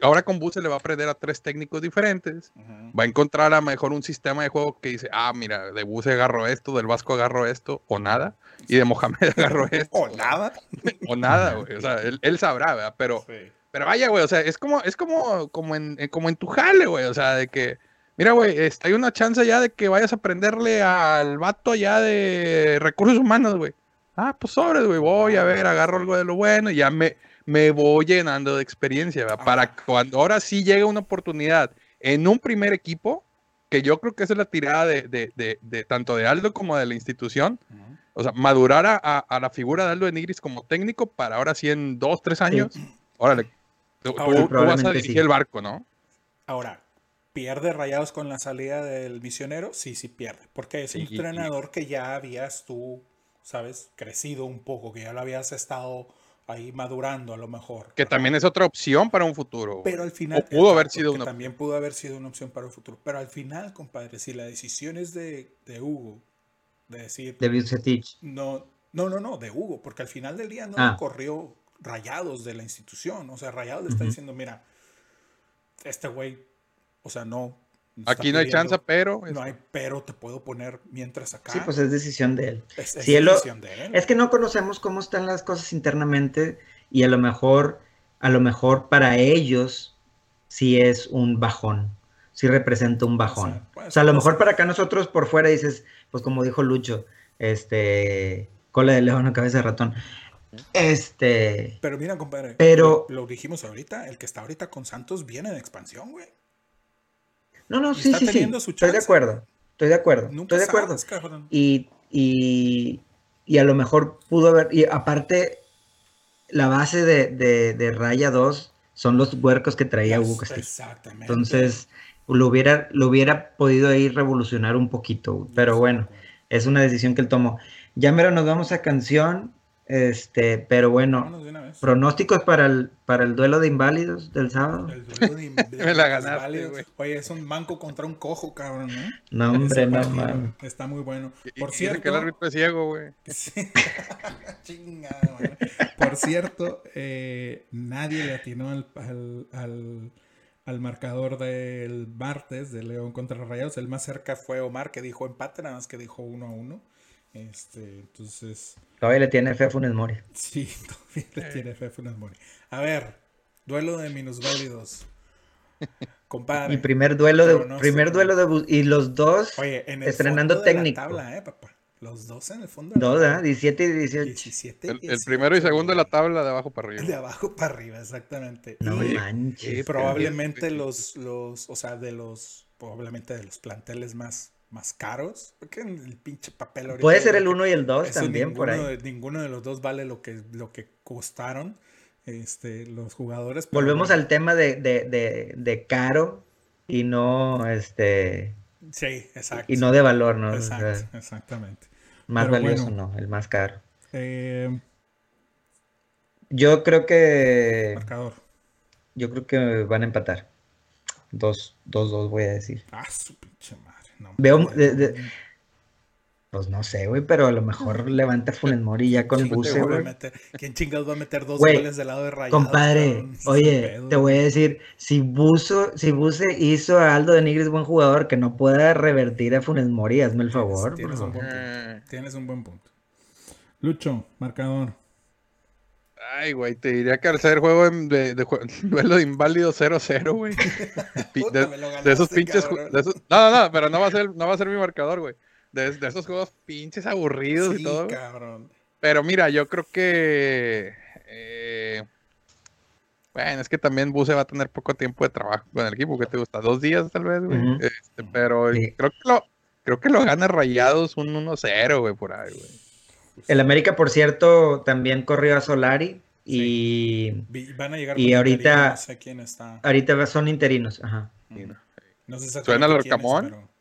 ahora con Buse le va a aprender a tres técnicos diferentes. Va a encontrar a lo mejor un sistema de juego que dice, ah, mira, de Buse agarro esto, del Vasco agarro esto, o nada, y de Mohamed agarro esto, O nada. o nada, güey. O sea, él, él sabrá, ¿verdad? Pero, Sí. pero vaya, güey, o sea, es como, es como, como en- como en tu jale, güey, o sea, de que, mira, güey, este, hay una chance ya de que vayas a aprenderle al vato ya de recursos humanos, güey. Ah, pues sobres, güey, voy a ver, agarro algo de lo bueno y ya me, me voy llenando de experiencia, ¿verdad? Para cuando ahora sí llegue una oportunidad en un primer equipo, que yo creo que esa es la tirada de, de, de, de tanto de Aldo como de la institución, o sea, madurar a, a- a la figura de Aldo de Nigris como técnico para ahora sí en dos, tres años, órale, Tú, Ahora, tú- tú vas a dirigir sí. el barco, ¿no? Ahora, ¿pierde Rayados con la salida del misionero? Sí, sí pierde. Porque es un Sí, y- entrenador que ya habías tú, ¿sabes? Crecido un poco, que ya lo habías estado ahí madurando a lo mejor. Que también es otra opción para un futuro. Pero al final. O pudo haber sido una También pudo haber sido una opción para el futuro. Pero al final, compadre, si la decisión es de, de Hugo, de decir. De Vucetich. No, no, no, no, de Hugo, porque al final del día no Ah. corrió Rayados de la institución. O sea, Rayados le está diciendo, mira, este güey, o sea, no. Aquí no hay pidiendo- chance, pero. No hay, pero te puedo poner mientras acá. Sí, pues es decisión de él. es, es si él lo- decisión de él. Es que no conocemos cómo están las cosas internamente y a lo mejor, a lo mejor para ellos sí es un bajón, sí representa un bajón. puede o sea, a lo puede mejor para acá nosotros por fuera dices, pues como dijo Lucho, este, cola de león o cabeza de ratón. Este, Pero mira, compadre, Pero- lo, lo dijimos ahorita, el que está ahorita con Santos viene de expansión, güey. No, no, sí, sí, sí, estoy de acuerdo, estoy de acuerdo, Nunca estoy de acuerdo. sabes, y, y, y a lo mejor pudo haber, y aparte, la base de, de, de Raya 2 son los huercos que traía Hugo Castillo. Exactamente. Entonces, lo hubiera, lo hubiera podido ahí revolucionar un poquito, pero bueno, es una decisión que él tomó. Ya mero nos vamos a canción, este, pero bueno, pronósticos para el, para el duelo de inválidos del sábado. El duelo de- de- Me la de ganaste, válidos. güey. Oye, es un manco contra un cojo, cabrón, ¿no? No, hombre, no. Está muy bueno. Por y cierto, que el árbitro es ciego, güey. Sí. Chingada, madre. Por cierto, eh, nadie le atinó al, al, al- al marcador del martes de León contra Rayados. El más cerca fue Omar, que dijo empate, nada más que dijo uno a uno. Este, entonces, Todavía le tiene fe a Funes Mori. sí, todavía le tiene fe a Funes Mori. A ver, duelo de minusválidos. Compadre. Mi primer duelo de, pronóstico. primer duelo de y los dos Oye, en el estrenando fondo de la técnico. tabla, eh, papá. Los dos en el fondo. de la Dos, tabla. ¿ah? 17 y 18. 17, El, el 18, primero y segundo de la tabla de abajo para De arriba. abajo para arriba, exactamente. No y manches. probablemente los, los, o sea, de los, probablemente de los planteles más, más caros. Porque el pinche papel ahorita. Puede ser el lo que- 1 y el 2 eso también por ahí. ninguno de los dos vale lo que, lo que costaron este, los jugadores. Volvemos al tema de, de, de, de caro y no este Sí, exacto. y no de valor, ¿no? O sea, Exacto, exactamente. más Pero valioso bueno. no, el más caro. Eh, Yo creo que marcador. yo creo que van a empatar. Dos, dos, dos voy a decir. Ah, su pinche madre. No, Veo mames. de- de- Pues no sé, güey, pero a lo mejor levanta Funes Mori ya con ¿Quién buce, chingados va a güey. meter- ¿Quién chingados va a meter dos goles del lado de Rayados? Compadre, oye, pedo, te voy a decir, si Buzo, si Buse hizo a Aldo de Nigris buen jugador, que no pueda revertir a Funes Mori, hazme el favor. por Tienes un favor. buen Eh. punto. Tienes un buen punto. Lucho, marcador. Ay, güey, te diría que al ser juego de, de, de jue- duelo de inválido 0-0, güey. Puta, De, me lo de esos pinches. de esos- no, no, no, pero no va a ser, no va a ser mi marcador, güey. De, de esos juegos pinches aburridos y todo. cabrón. Pero mira, yo creo que. eh, bueno, es que también Buse va a tener poco tiempo de trabajo con el equipo. ¿Qué te gusta? ¿Dos días tal vez, güey? Este, pero Sí. creo que lo. Creo que lo gana Rayados un 1-0, güey, por ahí, güey. El América, por cierto, también corrió a Solari y Van a llegar Y ahorita- interino, No sé quién está. ahorita son interinos. Ajá. No sé ¿Suena es, Arcamón? pero-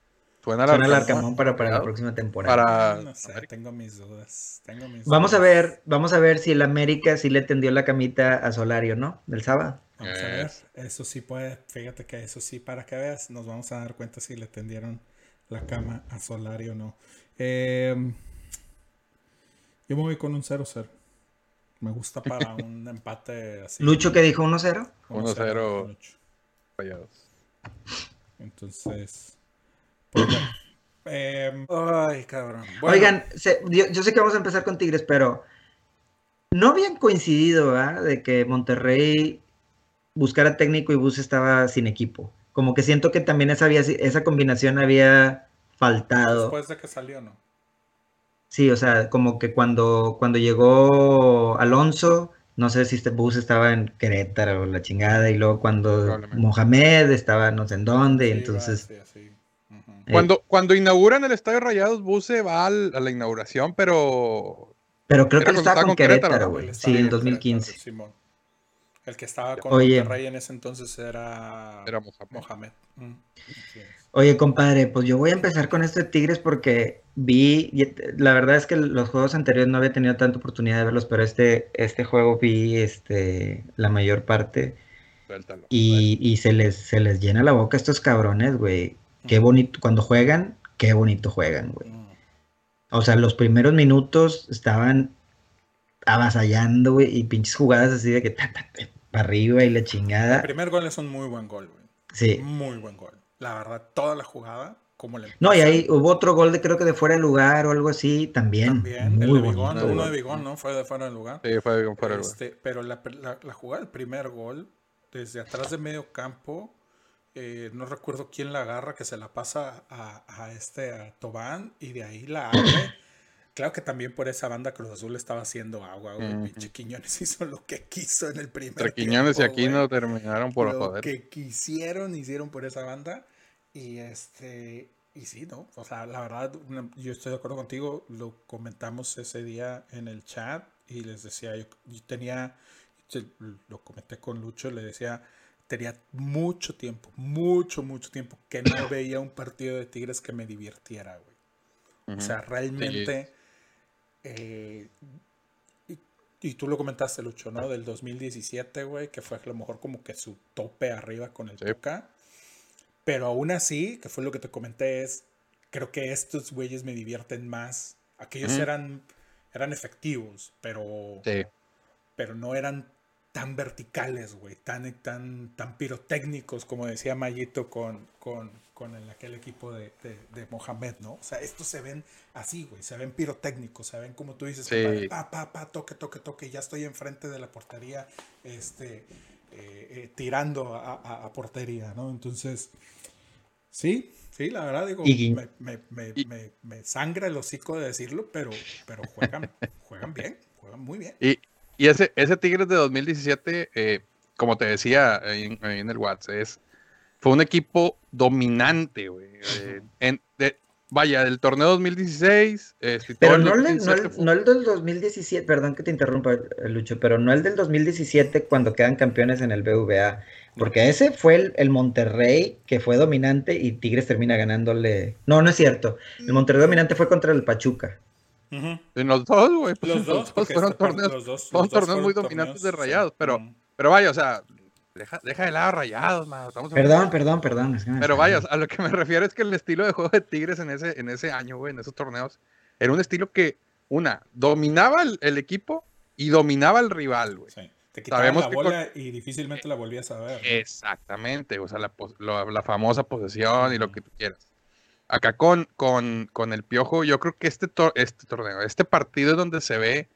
Suena el Arcamón, Arcamón para, para la próxima temporada. Para. No sé, tengo mis dudas. Tengo mis Vamos a ver, vamos a ver si el América sí le tendió la camita a Solari o no, del sábado. Vamos a ver. Es. Eso sí puede. Fíjate que eso sí, para que veas, nos vamos a dar cuenta si le tendieron la cama a Solari o no. Eh, yo me voy con un 0-0. Me gusta para un empate así. Lucho que dijo 1-0. 1-0. Lucho. Rayados. Entonces. pues. Em, ay, cabrón. Bueno, Oigan, se- yo, yo sé que vamos a empezar con Tigres, pero no habían coincidido, ¿verdad? De que Monterrey buscara técnico y Bus estaba sin equipo. Como que siento que también esa, había- esa combinación había faltado. Después de que salió, ¿no? Sí, o sea, como que cuando, cuando llegó Alonso, no sé si este Bus estaba en Querétaro o la chingada, y luego cuando. Mohamed estaba no sé en dónde, Sí, entonces... va, sí, eh, Cuando, cuando inauguran el Estadio Rayados, Buse va al- a la inauguración, pero pero creo que él cuando estaba estaba con Querétaro, güey. Sí, en en 2015. Querétaro, Simón. El que estaba con Oye. Monterrey en ese entonces era, Era Mohamed. Mohamed. Mm. Oye, compadre, pues yo voy a empezar con esto de Tigres porque vi, la verdad es que los juegos anteriores no había tenido tanta oportunidad de verlos, pero este, este juego vi este, la mayor parte Suéltalo. y, y se les, se les llena la boca a estos cabrones, güey. Qué bonito, cuando juegan, qué bonito juegan, güey. O sea, los primeros minutos estaban avasallando, güey, y pinches jugadas así de que para arriba y la El chingada. primer gol es un muy buen gol, güey. Sí. Muy buen gol. La verdad, toda la jugada, como le No, y ahí hubo otro gol de creo que de fuera de lugar o algo así, también. También, el muy de Bigón, bonito, uno de. Bigón, ¿no? Fue de fuera del lugar. Sí, fue fuera de lugar. Este, pero la, la- la jugada del primer gol, desde atrás de medio campo, eh, no recuerdo quién la agarra, que se la pasa a, a este a Tobán y de ahí la abre. Claro que también por esa banda Cruz Azul estaba haciendo agua, güey. Ujú. Pinche Quiñones hizo lo que quiso en el primer Entre Quiñones y tiempo, Aquino güey. terminaron por lo joder. que quisieron, hicieron por esa banda. Y este, y sí, ¿no? O sea, la verdad, yo estoy de acuerdo contigo. Lo comentamos ese día en el chat y les decía, yo, yo tenía, lo comenté con Lucho, le decía, tenía mucho tiempo, mucho, mucho tiempo que no veía un partido de Tigres que me divirtiera, güey. O sea, realmente. Eh, y, y tú lo comentaste, Lucho, ¿no? Del 2017, güey, que fue a lo mejor como que su tope arriba con el Sí. Tuca. Pero aún así, que fue lo que te comenté, es. Creo que estos güeyes me divierten más. Aquellos Ujú. eran, eran efectivos, pero, Sí. pero no eran tan verticales, güey, tan, tan, tan pirotécnicos, como decía Mayito con, con, con el- aquel equipo de, de, de Mohamed, ¿no? O sea, estos se ven así, güey, se ven pirotécnicos, se ven como tú dices, Sí. pa, pa, pa, toque, toque, toque, ya estoy enfrente de la portería, este, eh, eh, tirando a, a- a portería, ¿no? Entonces, sí, sí, la verdad, digo, Y- me, me, me- me sangra el hocico de decirlo, pero, pero juegan, juegan bien, juegan muy bien. Y, y ese, ese Tigres de 2017, eh, como te decía ahí en, ahí en el WhatsApp, es, fue un equipo dominante, güey. eh, en- de- vaya, del torneo 2016. este, Pero el no, el, no, 2017 el, no el del 2017, perdón que te interrumpa, eh, Lucho, pero no el del 2017 cuando quedan campeones en el BVA, porque ese fue el, el Monterrey que fue dominante y Tigres termina ganándole. No, no es cierto. El Monterrey dominante fue contra el Pachuca. En los dos, güey. pues, Los dos, fueron torneos, los dos- fueron los dos torneos muy dominantes torneos, de rayados, sí. pero, pero vaya, o sea, deja, deja de lado rayados, man. estamos Perdón, perdón, perdón. que Pero vaya, a lo que me refiero es que el estilo de juego de Tigres en ese, en ese año, güey, en esos torneos, era un estilo que, una, dominaba el, el equipo y dominaba el rival, güey. Sí. Te Sabemos la que bola y difícilmente la volvías a ver. Exactamente, o sea, la, pos- lo- la famosa posesión y lo que tú quieras. Acá con, con, con el Piojo, yo creo que este, tor- este torneo, este partido es donde se ve,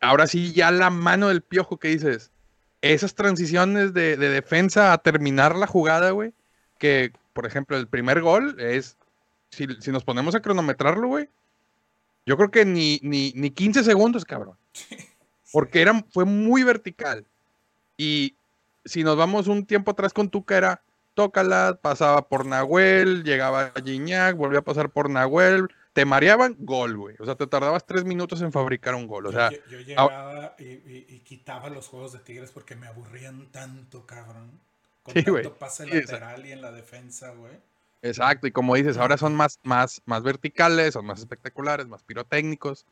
ahora sí, ya la mano del Piojo que dices, esas transiciones de, de defensa a terminar la jugada, güey, que, por ejemplo, el primer gol es, si, si nos ponemos a cronometrarlo, güey, yo creo que ni, ni, ni 15 segundos, cabrón. Porque era, fue muy vertical. Y si nos vamos un tiempo atrás con Tuca, era tócala, pasaba por Nahuel, llegaba a Gignac, volvía a pasar por Nahuel, te mareaban, gol, güey. O sea, te tardabas tres minutos en fabricar un gol. O Yo sea, yo, llegaba y, y- y quitaba los juegos de Tigres porque me aburrían tanto, cabrón. Con Sí, tanto güey. pase Sí, exacto. lateral y en la defensa, güey. exacto. Y como dices, ahora son más, más, más verticales, son más espectaculares, más pirotécnicos.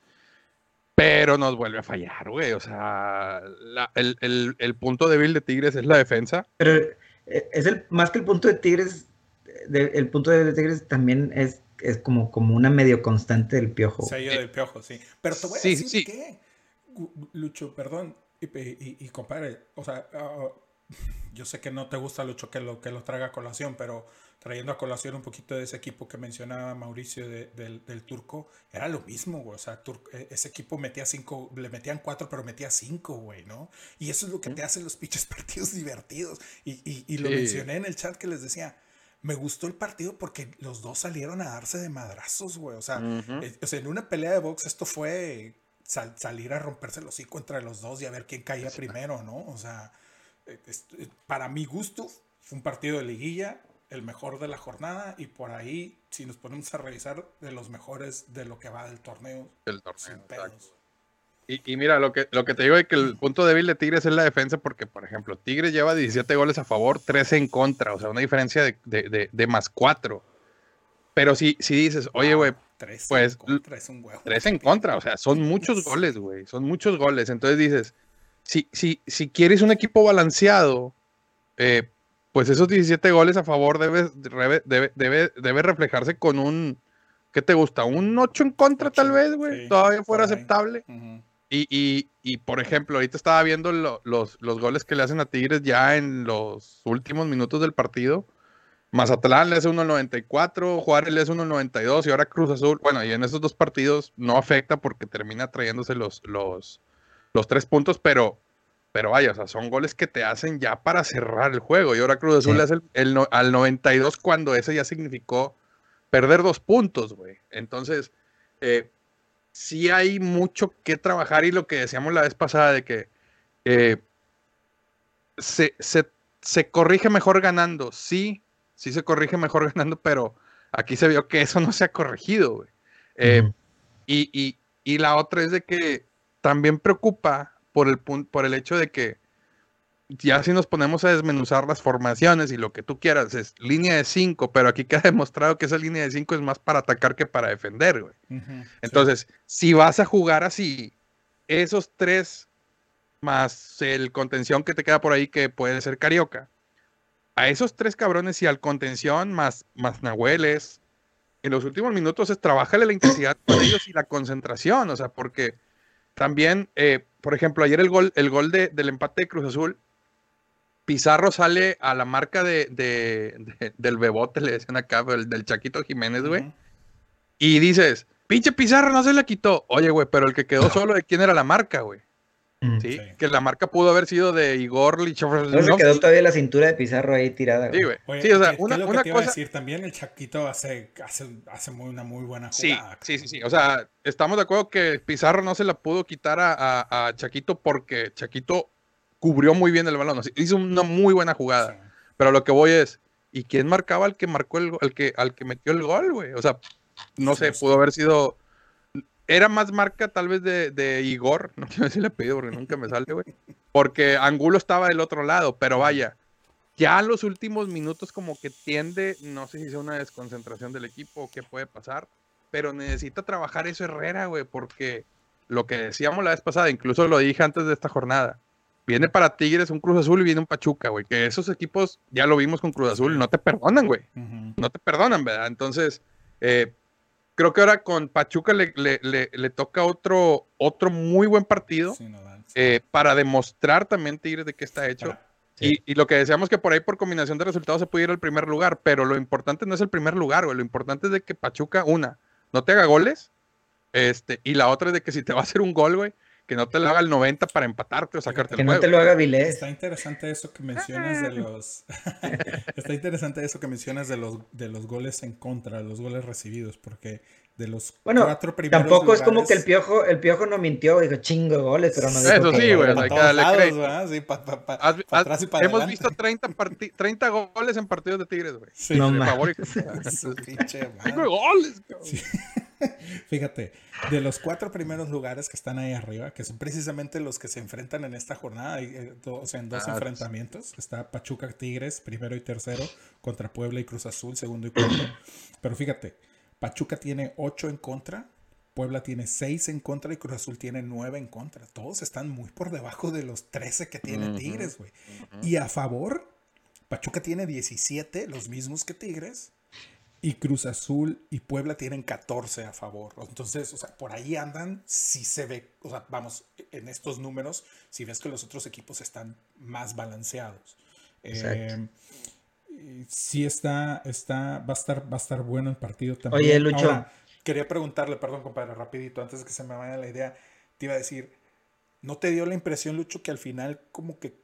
Pero nos vuelve a fallar, güey. O sea, la- el, el- el punto débil de Tigres es la defensa. Pero es el, más que el punto de Tigres, de- el punto de Tigres también es, es como, como una medio constante del piojo. Sello del piojo, sí. Pero te voy a Sí, decir sí. que, Lucho, perdón, y, y- y, compadre, o sea, ah, yo sé que no te gusta, Lucho, que lo, que lo traiga a colación, pero trayendo a colación un poquito de ese equipo que mencionaba Mauricio de- del, del turco, era lo mismo, güey. O sea, eh, ese equipo metía cinco, le metían cuatro, pero metía cinco, güey, ¿no? Y eso es lo que te hace los pinches partidos divertidos. Y, y- y lo Sí. mencioné en el chat que les decía. Me gustó el partido porque los dos salieron a darse de madrazos, güey. O sea, eh, o sea, en una pelea de box esto fue sal- salir a romperse el hocico entre los dos y a ver quién caía primero, ¿no? O sea, eh, es- eh, para mi gusto fue un partido de liguilla, el mejor de la jornada y por ahí, si nos ponemos a revisar, de los mejores de lo que va del torneo. El torneo, Sin pedos. Y, y mira, lo que, lo que te digo es que el punto débil de Tigres es la defensa, porque, por ejemplo, Tigres lleva 17 goles a favor, 13 en contra, o sea, una diferencia de, de- de- de más 4. Pero si, si dices, oye, güey, Tres pues, en contra, es un huevo. 3 en contra, o sea, son muchos goles, güey, son muchos goles. Entonces dices, si, si, si quieres un equipo balanceado, eh, pues esos 17 goles a favor debe, debe, debe, debe, reflejarse con un, ¿qué te gusta? Un 8 en contra tal vez, güey, sí, todavía fuera aceptable. Y, y, y, por ejemplo, ahorita estaba viendo lo- los, los goles que le hacen a Tigres ya en los últimos minutos del partido. Mazatlán le hace 1.94, Juárez le hace 1.92 y ahora Cruz Azul. Bueno, y en esos dos partidos no afecta porque termina trayéndose los, los, los tres puntos, pero, pero vaya, o sea, son goles que te hacen ya para cerrar el juego. Y ahora Cruz Azul Sí. le hace el, el no- al 92 cuando ese ya significó perder dos puntos, güey. Entonces, eh, sí hay mucho que trabajar y lo que decíamos la vez pasada de que eh, se, se- se corrige mejor ganando, sí, sí se corrige mejor ganando, pero aquí se vio que eso no se ha corregido, güey. Eh, y, y- y la otra es de que también preocupa por el, pun- por el hecho de que ya si nos ponemos a desmenuzar las formaciones y lo que tú quieras es línea de 5, pero aquí queda demostrado que esa línea de 5 es más para atacar que para defender, güey. Entonces, si vas a jugar así, esos tres más el contención que te queda por ahí que puede ser Carioca, a esos tres cabrones y al contención más, más Nahueles, en los últimos minutos es trabajarle la intensidad con ellos y la concentración, o sea, porque también, eh, por ejemplo, ayer el gol, el gol de- del empate de Cruz Azul, Pizarro sale a la marca de, de- de- del bebote, le decían acá, del, del Chaquito Jiménez, güey. Y dices, pinche Pizarro no se la quitó. Oye, güey, pero el que quedó solo de quién era la marca, güey. Mm. ¿Sí? Sí. Que la marca pudo haber sido de Igor No, se quedó todavía la cintura de Pizarro ahí tirada. Sí, güey. Oye, Sí, o sea, ¿qué- qué una, es lo que te iba a cosa. decir? También el Chaquito hace, hace, hace muy, una muy buena Sí, jugada. sí, sí, sí. O sea, estamos de acuerdo que Pizarro no se la pudo quitar a, a- a Chaquito porque Chaquito cubrió muy bien el balón. o sea, hizo una muy buena jugada. Sí. Pero lo que voy es, ¿y quién marcaba al que marcó el, al que, al que metió el gol, güey? O sea, no sé, Sí, pudo haber sido. Era más marca tal vez de, de Igor, no quiero decirle apellido porque nunca me sale, güey. Porque Angulo estaba del otro lado, pero vaya, ya en los últimos minutos como que tiende, no sé si sea una desconcentración del equipo o qué puede pasar, pero necesita trabajar eso Herrera, güey, porque lo que decíamos la vez pasada, incluso lo dije antes de esta jornada, viene para Tigres un Cruz Azul y viene un Pachuca, güey, que esos equipos, ya lo vimos con Cruz Azul, no te perdonan, güey no te perdonan, ¿verdad? Entonces, eh, creo que ahora con Pachuca le, le- le- le toca otro, otro muy buen partido Sí, no dan. eh, para demostrar también Tigres de qué está hecho. Para- Y, y lo que decíamos que por ahí por combinación de resultados se puede ir al primer lugar, pero lo importante no es el primer lugar, güey. Lo importante es de que Pachuca, una, no te haga goles, este, y la otra es de que si te va a hacer un gol, güey, que no te lo haga el 90 para empatarte o sacarte Que el no juego. te lo haga Vilés. Está interesante eso que mencionas de los. está interesante eso que mencionas de los de los goles en contra, los goles recibidos, porque de los Bueno, cuatro primeros tampoco es como que el piojo, el piojo no mintió, dijo chingo de goles, pero no dijo Eso que- sí, güey, o sea, para hay que todos darle lados, crédito. ¿verdad? Sí, pa- pa- pa- Has- pa' has- atrás y para hemos visto 30, parti- 30 goles en partidos de Tigres, güey. Sí. No. Cinco goles, cabrón. Fíjate, de los cuatro primeros lugares que están ahí arriba, que son precisamente los que se enfrentan en esta jornada, eh, o sea, en dos Ah, enfrentamientos, está Pachuca Tigres, primero y tercero, contra Puebla y Cruz Azul, segundo y cuarto. Pero fíjate, Pachuca tiene ocho en contra, Puebla tiene seis en contra y Cruz Azul tiene nueve en contra. Todos están muy por debajo de los 13 que tiene Tigres, güey. Y a favor, Pachuca tiene 17, los mismos que Tigres. Y Cruz Azul y Puebla tienen 14 a favor. Entonces, o sea, por ahí andan, si se ve, o sea, vamos, en estos números, si ves que los otros equipos están más balanceados. Exacto. Eh, sí está, está, va a estar, va a estar bueno el partido también. Oye, Lucho. Ahora, quería preguntarle, perdón, compadre, rapidito, antes de que se me vaya la idea, te iba a decir, ¿no te dio la impresión, Lucho, que al final como que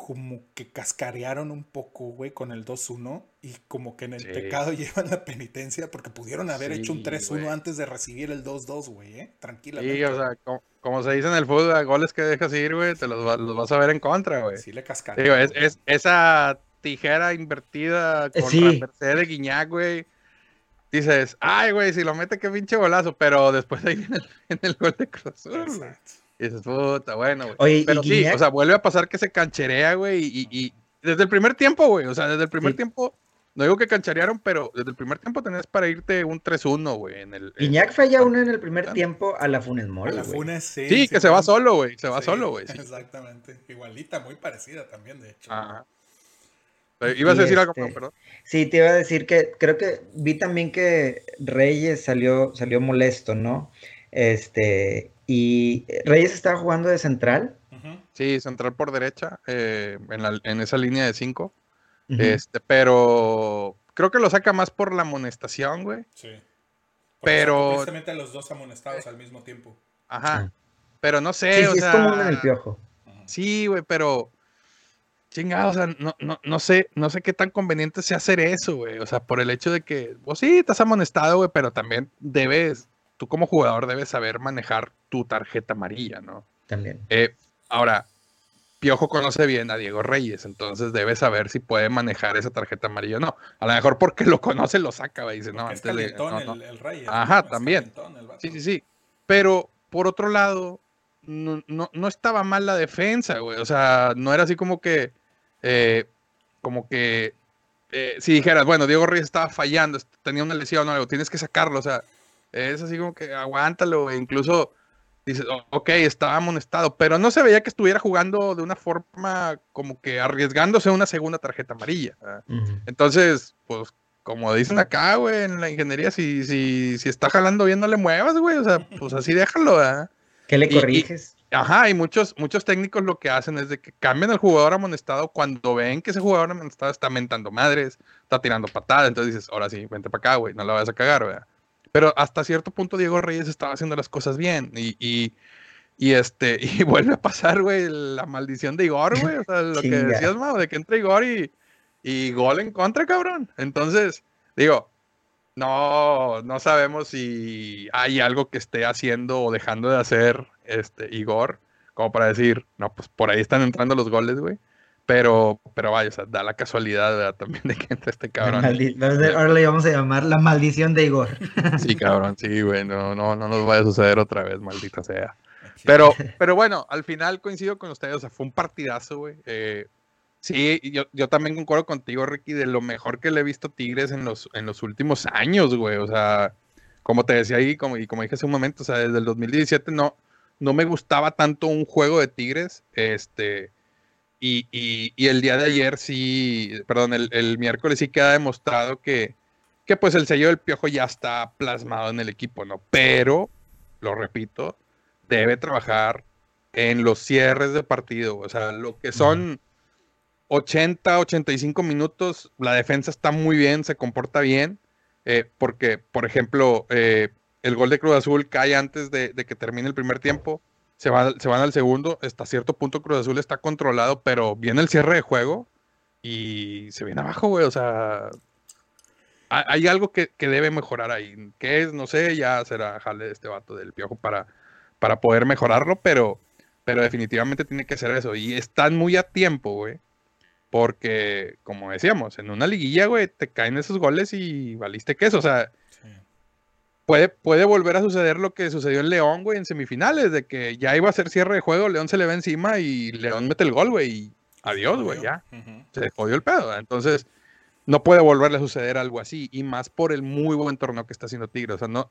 como que cascarearon un poco, güey, con el 2-1 y como que en el Sí. pecado llevan la penitencia porque pudieron haber hecho un Sí, 3-1 güey. antes de recibir el 2-2, güey, ¿eh? Tranquilamente. Sí, o sea, como, como se dice en el fútbol, goles que dejas ir, güey, te los, va- los vas a ver en contra, güey. Sí le Digo, cascarearon. es, es- esa tijera invertida con Sí. la Mercedes de Guiñac, güey. dices, ay, güey, si lo mete, qué pinche golazo, pero después ahí viene el, viene el gol de Cruz Azul, güey. Exacto. Y dices, puta, bueno, güey. Oye, ¿y Pero sí, Guiñac? o sea, vuelve a pasar que se cancherea, güey, y, y- y desde el primer tiempo, güey, o sea, desde el primer Sí. tiempo, no digo que cancharearon, pero desde el primer tiempo tenías para irte un 3-1, güey, en el... en- Guiñac falla uno en el primer tiempo a la Funes A Mori, la. Funes, sí. Sí, que se va solo, güey, se va sí, solo, güey. sí. Exactamente. Igualita, muy parecida también, de hecho. Ajá. Ibas a decir algo, este- perdón. Sí, te iba a decir que creo que vi también que Reyes salió, salió molesto, ¿no? Este, y Reyes estaba jugando de central. Sí, central por derecha, eh, en, la- en esa línea de 5. Ujú. Este, pero creo que lo saca más por la amonestación, güey. Sí. Porque Pero- Precisamente los dos amonestados al mismo tiempo. Ajá. Pero no sé, sí, o sí, sea, es en el piojo. Sí, güey, pero chingado, o sea, no, no, no sé, no sé qué tan conveniente sea hacer eso, güey. O sea, por el hecho de que, pues sí, estás amonestado, güey, pero también debes, tú como jugador debes saber manejar tu tarjeta amarilla, ¿no? También. Eh, ahora, Piojo conoce bien a Diego Reyes, entonces debe saber si puede manejar esa tarjeta amarilla o no. A lo mejor porque lo conoce lo saca, güey, y dice, no, es antes de- calentón no, no". El, el Reyes. Ajá, también. el. Sí, sí, sí. Pero por otro lado, no, no, no estaba mal la defensa, güey. O sea, no era así como que, eh, como que, eh, si dijeras, bueno, Diego Reyes estaba fallando, tenía una lesión o algo, tienes que sacarlo. O sea, es así como que aguántalo. Incluso dices, "Oh, ok, estaba amonestado, pero no se veía que estuviera jugando de una forma como que arriesgándose una segunda tarjeta amarilla. Entonces, pues, como dicen acá, güey, en la ingeniería, si, si, si está jalando bien, no le muevas, güey. O sea, pues así déjalo, ¿verdad? ¿Qué le Y- y- corriges? Ajá, y muchos, muchos técnicos lo que hacen es de que cambian al jugador amonestado cuando ven que ese jugador amonestado está mentando madres, está tirando patadas, entonces dices, ahora sí, vente para acá, güey, no la vas a cagar, ¿verdad? Pero hasta cierto punto Diego Reyes estaba haciendo las cosas bien y, y, y, este, y vuelve a pasar, güey, la maldición de Igor, güey, o sea, lo que decías, Mau, de que entra Igor y, y gol en contra, cabrón. Entonces, digo, no, no sabemos si hay algo que esté haciendo o dejando de hacer este Igor, como para decir, no, pues por ahí están entrando los goles, güey. Pero, pero vaya, o sea, da la casualidad ¿verdad? también de que entre este cabrón. Ahora le vamos a llamar la maldición de Igor. Sí, cabrón, sí, güey, no, no, no nos vaya a suceder otra vez, maldita sea. Pero, pero bueno, al final coincido con ustedes, o sea, fue un partidazo, güey. Eh, sí, yo, yo también concuerdo contigo, Ricky, de lo mejor que le he visto Tigres en los, en los últimos años, güey. O sea, como te decía ahí, como, y como dije hace un momento, o sea, desde el 2017 no, no me gustaba tanto un juego de Tigres, este, y, y- y el día de ayer sí, perdón, el, el miércoles sí queda demostrado que, que pues el sello del piojo ya está plasmado en el equipo, ¿no? Pero, lo repito, debe trabajar en los cierres de partido, o sea, lo que son 80, 85 minutos, la defensa está muy bien, se comporta bien, eh, porque, por ejemplo, eh, el gol de Cruz Azul cae antes de, de que termine el primer tiempo, se, va- se van al segundo, hasta cierto punto Cruz Azul está controlado, pero viene el cierre de juego y se viene abajo, güey, o sea, ha- hay algo que, que debe mejorar ahí, ¿qué es? No sé, ya será jale este vato del piojo para, para poder mejorarlo, pero, pero definitivamente tiene que ser eso, y están muy a tiempo, güey. Porque, como decíamos, en una liguilla, güey, te caen esos goles y valiste queso. O sea. Puede, puede volver a suceder lo que sucedió en León, güey, en semifinales, de que ya iba a ser cierre de juego, León se le va encima y León mete el gol, güey, y adiós, güey, ya. Se jodió el pedo. Entonces, no puede volverle a suceder algo así, y más por el muy buen torneo que está haciendo Tigre. O sea, no.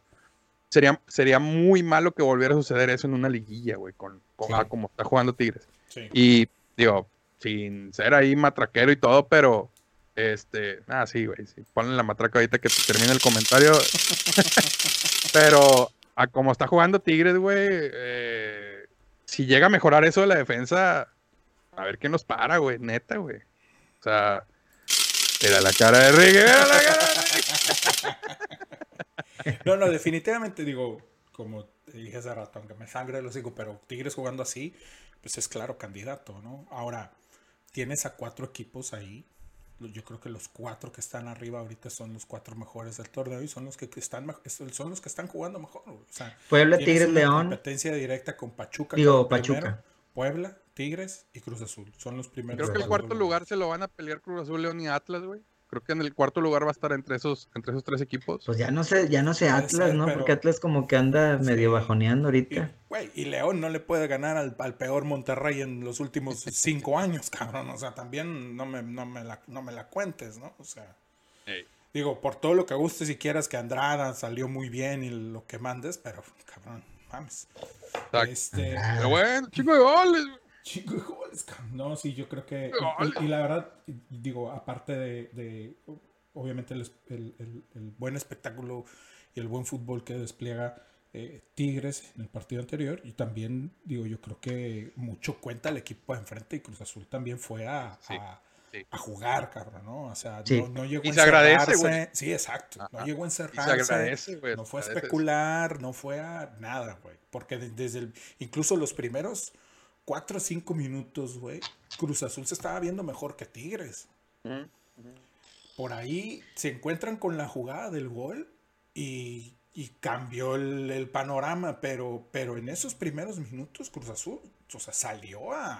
Sería, sería muy malo que volviera a suceder eso en una liguilla, güey, con, con Sí. ah, como está jugando Tigres. Sí. Y digo, sin ser ahí matraquero y todo, pero este, ah, sí, güey, sí, ponle la matraca ahorita que termine el comentario. pero a como está jugando Tigres, güey, eh, si llega a mejorar eso de la defensa, a ver qué nos para, güey, neta, güey. O sea, era la cara de Ricky, era la cara de. No, no, definitivamente digo, como te dije hace rato, aunque me sangre los digo, pero Tigres jugando así, pues es claro candidato, ¿no? Ahora, tienes a cuatro equipos ahí. Yo creo que los cuatro que están arriba ahorita son los cuatro mejores del torneo y son los que, que están son los que están jugando mejor. O sea, Puebla, Tigres, León. competencia directa con Pachuca. Digo, Pachuca. primero, Puebla, Tigres y Cruz Azul. Son los primeros. Creo que el cuarto lugar se lo van a pelear Cruz Azul, León y Atlas, güey. Creo que en el cuarto lugar va a estar entre esos, entre esos tres equipos. Pues ya no sé, ya no sé Atlas, ¿no? pero- Porque Atlas como que anda medio bajoneando Y, ahorita. güey, y León no le puede ganar al, al peor Monterrey en los últimos cinco años, cabrón. O sea, también no me, no me, la, no me la cuentes, ¿no? O sea, digo, por todo lo que gustes y quieras que Andrada salió muy bien y lo que mandes, pero, cabrón, mames. Exacto. Este, Pero bueno, chingo de goles. Chingo de goles, cabrón. No, sí, yo creo que. Y, y la verdad, digo, aparte de. de, obviamente, el, es- el- el- el buen espectáculo y el buen fútbol que despliega eh, Tigres en el partido anterior, y también, digo, yo creo que mucho cuenta el equipo de enfrente y Cruz Azul también fue a. Sí, a- sí. a jugar, cabrón, ¿no? O sea, Sí. no, no llegó Y a se agradece, encerrarse. güey. Sí, exacto. No llegó a Y se encerrarse. agradece, güey. No fue a agradece. especular, no fue a nada, güey. Porque de- desde el, incluso los primeros 4 o 5 minutos, güey, Cruz Azul se estaba viendo mejor que Tigres. Por ahí se encuentran con la jugada del gol y, y cambió el, el panorama, pero, pero en esos primeros minutos Cruz Azul, o sea, salió a,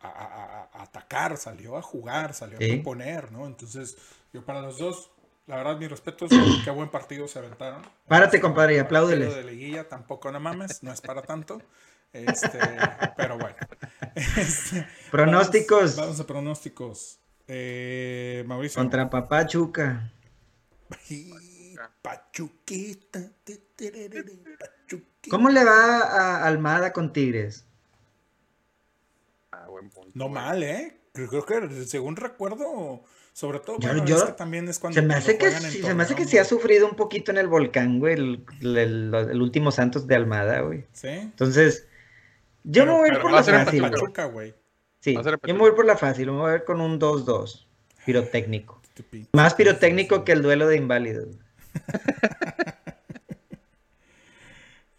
a, a- a atacar, salió a jugar, salió Sí. a proponer, ¿no? Entonces, yo para los dos, la verdad, mi respeto es qué buen partido se aventaron. Párate, compadre, y Partido apláudeles. de liguilla tampoco no mames, no es para tanto. Este, pero bueno. Este, Pronósticos. Vamos, vamos a pronósticos. Eh, Mauricio. Contra Papá Chuca. Y Pachuquita. Pachuquita. ¿Cómo le va a Almada con Tigres? Ah, buen punto. No mal, ¿eh? Creo, creo que según recuerdo, sobre todo, Yo- bueno, yo- es que también es cuando Se me hace que sí, se me hace que torneo, sí ha sufrido un poquito en el volcán, güey, el, el- el último Santos de Almada, güey. Sí. Entonces, yo me voy a ir por la fácil. Pachuca. Sí, Va a ser en yo me voy a ir por la fácil, me voy a ver con un 2-2. Pirotécnico. Más pirotécnico que el duelo de inválidos.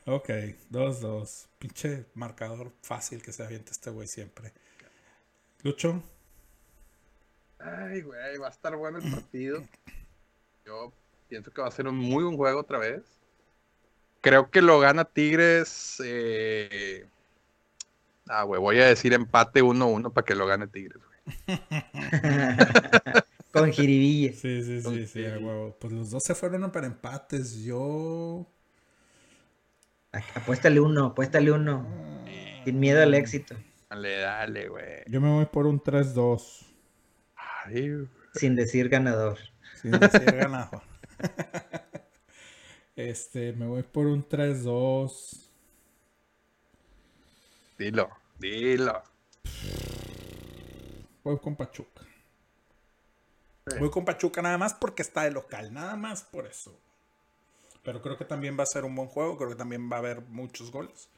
Ok, 2-2. Pinche marcador fácil que se avienta este güey siempre. Lucho. Ay, güey, va a estar bueno el partido. Yo pienso que va a ser un muy buen juego otra vez. Creo que lo gana Tigres. eh, Ah, güey, voy a decir empate 1-1 para que lo gane Tigres, güey. con jiribilla. Sí, sí, sí, sí, a huevo. Pues los dos se fueron para empates. Yo. Apuéstale uno, apuéstale uno. Sin miedo al éxito. Dale, dale, güey. Yo me voy por un 3-2. Ay, güey. Sin decir ganador. Sin decir ganado. Este, me voy por un 3-2. Dilo, dilo. Voy con Pachuca. Voy con Pachuca nada más porque está de local, nada más por eso. Pero creo que también va a ser un buen juego, creo que también va a haber muchos goles.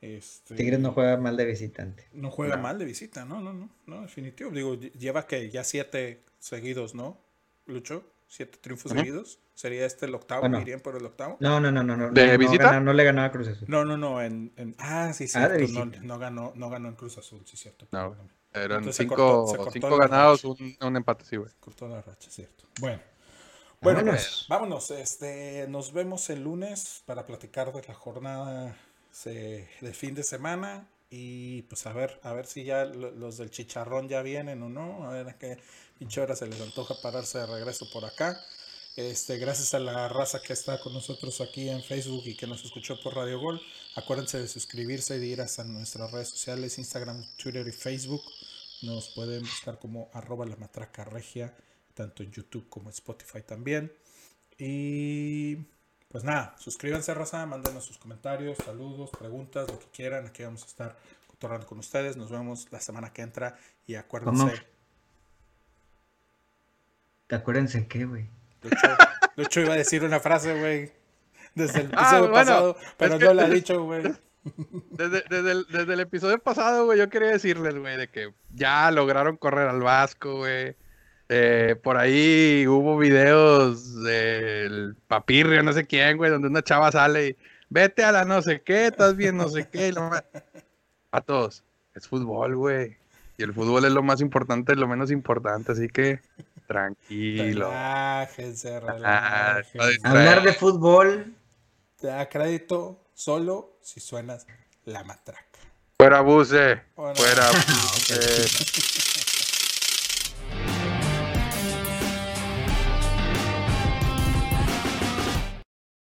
Este, Tigres no juega mal de visitante. no juega mal de visita, no, no, no, no, definitivo. Digo, lle- lleva que ya siete seguidos, ¿no? Lucho, siete triunfos Ujú. seguidos. ¿Sería este el octavo? Bueno. ¿Irían por el octavo? No, no, no, no. no ¿De no, visita? no le ganaba Cruz Azul. No, no, no, en, en- ah, sí, Ah, cierto, de no, no ganó, no ganó en Cruz Azul, sí, cierto. No. Eran Entonces se cinco, cortó- se cortó cinco ganados, un, un empate, sí, güey. Cortó la racha, cierto. Bueno. Bueno, Vámonos. pues, vámonos. Este, nos vemos el lunes para platicar de la jornada se- de fin de semana y pues a ver, a ver si ya lo- los del chicharrón ya vienen o no, a ver a qué pinche hora se les antoja pararse de regreso por acá. Este, gracias a la raza que está con nosotros aquí en Facebook y que nos escuchó por Radio Gol. Acuérdense de suscribirse y de ir hasta nuestras redes sociales, Instagram, Twitter y Facebook. Nos pueden buscar como arroba la matraca regia, tanto en YouTube como en Spotify también. Y pues nada, suscríbanse, raza, mándenos sus comentarios, saludos, preguntas, lo que quieran. Aquí vamos a estar cotorrando con ustedes. Nos vemos la semana que entra y acuérdense. Acuérdense qué, güey. Lucho, Lucho iba a decir una frase, güey, desde el Ah, episodio bueno, pasado, pero es que- no la ha dicho, güey. Desde, desde el, desde el episodio pasado, güey, yo quería decirles, güey, de que ya lograron correr al Vasco, güey. Eh, por ahí hubo videos del papirrio, no sé quién, güey, donde una chava sale y vete a la no sé qué, estás bien no sé qué. y A todos, es fútbol, güey. Y el fútbol es lo más importante, lo menos importante, así que tranquilo. Relájense, Ah, relájense. Hablar de fútbol. Te da crédito solo si suenas la matraca. Fuera abuse, Bueno. fuera abuse.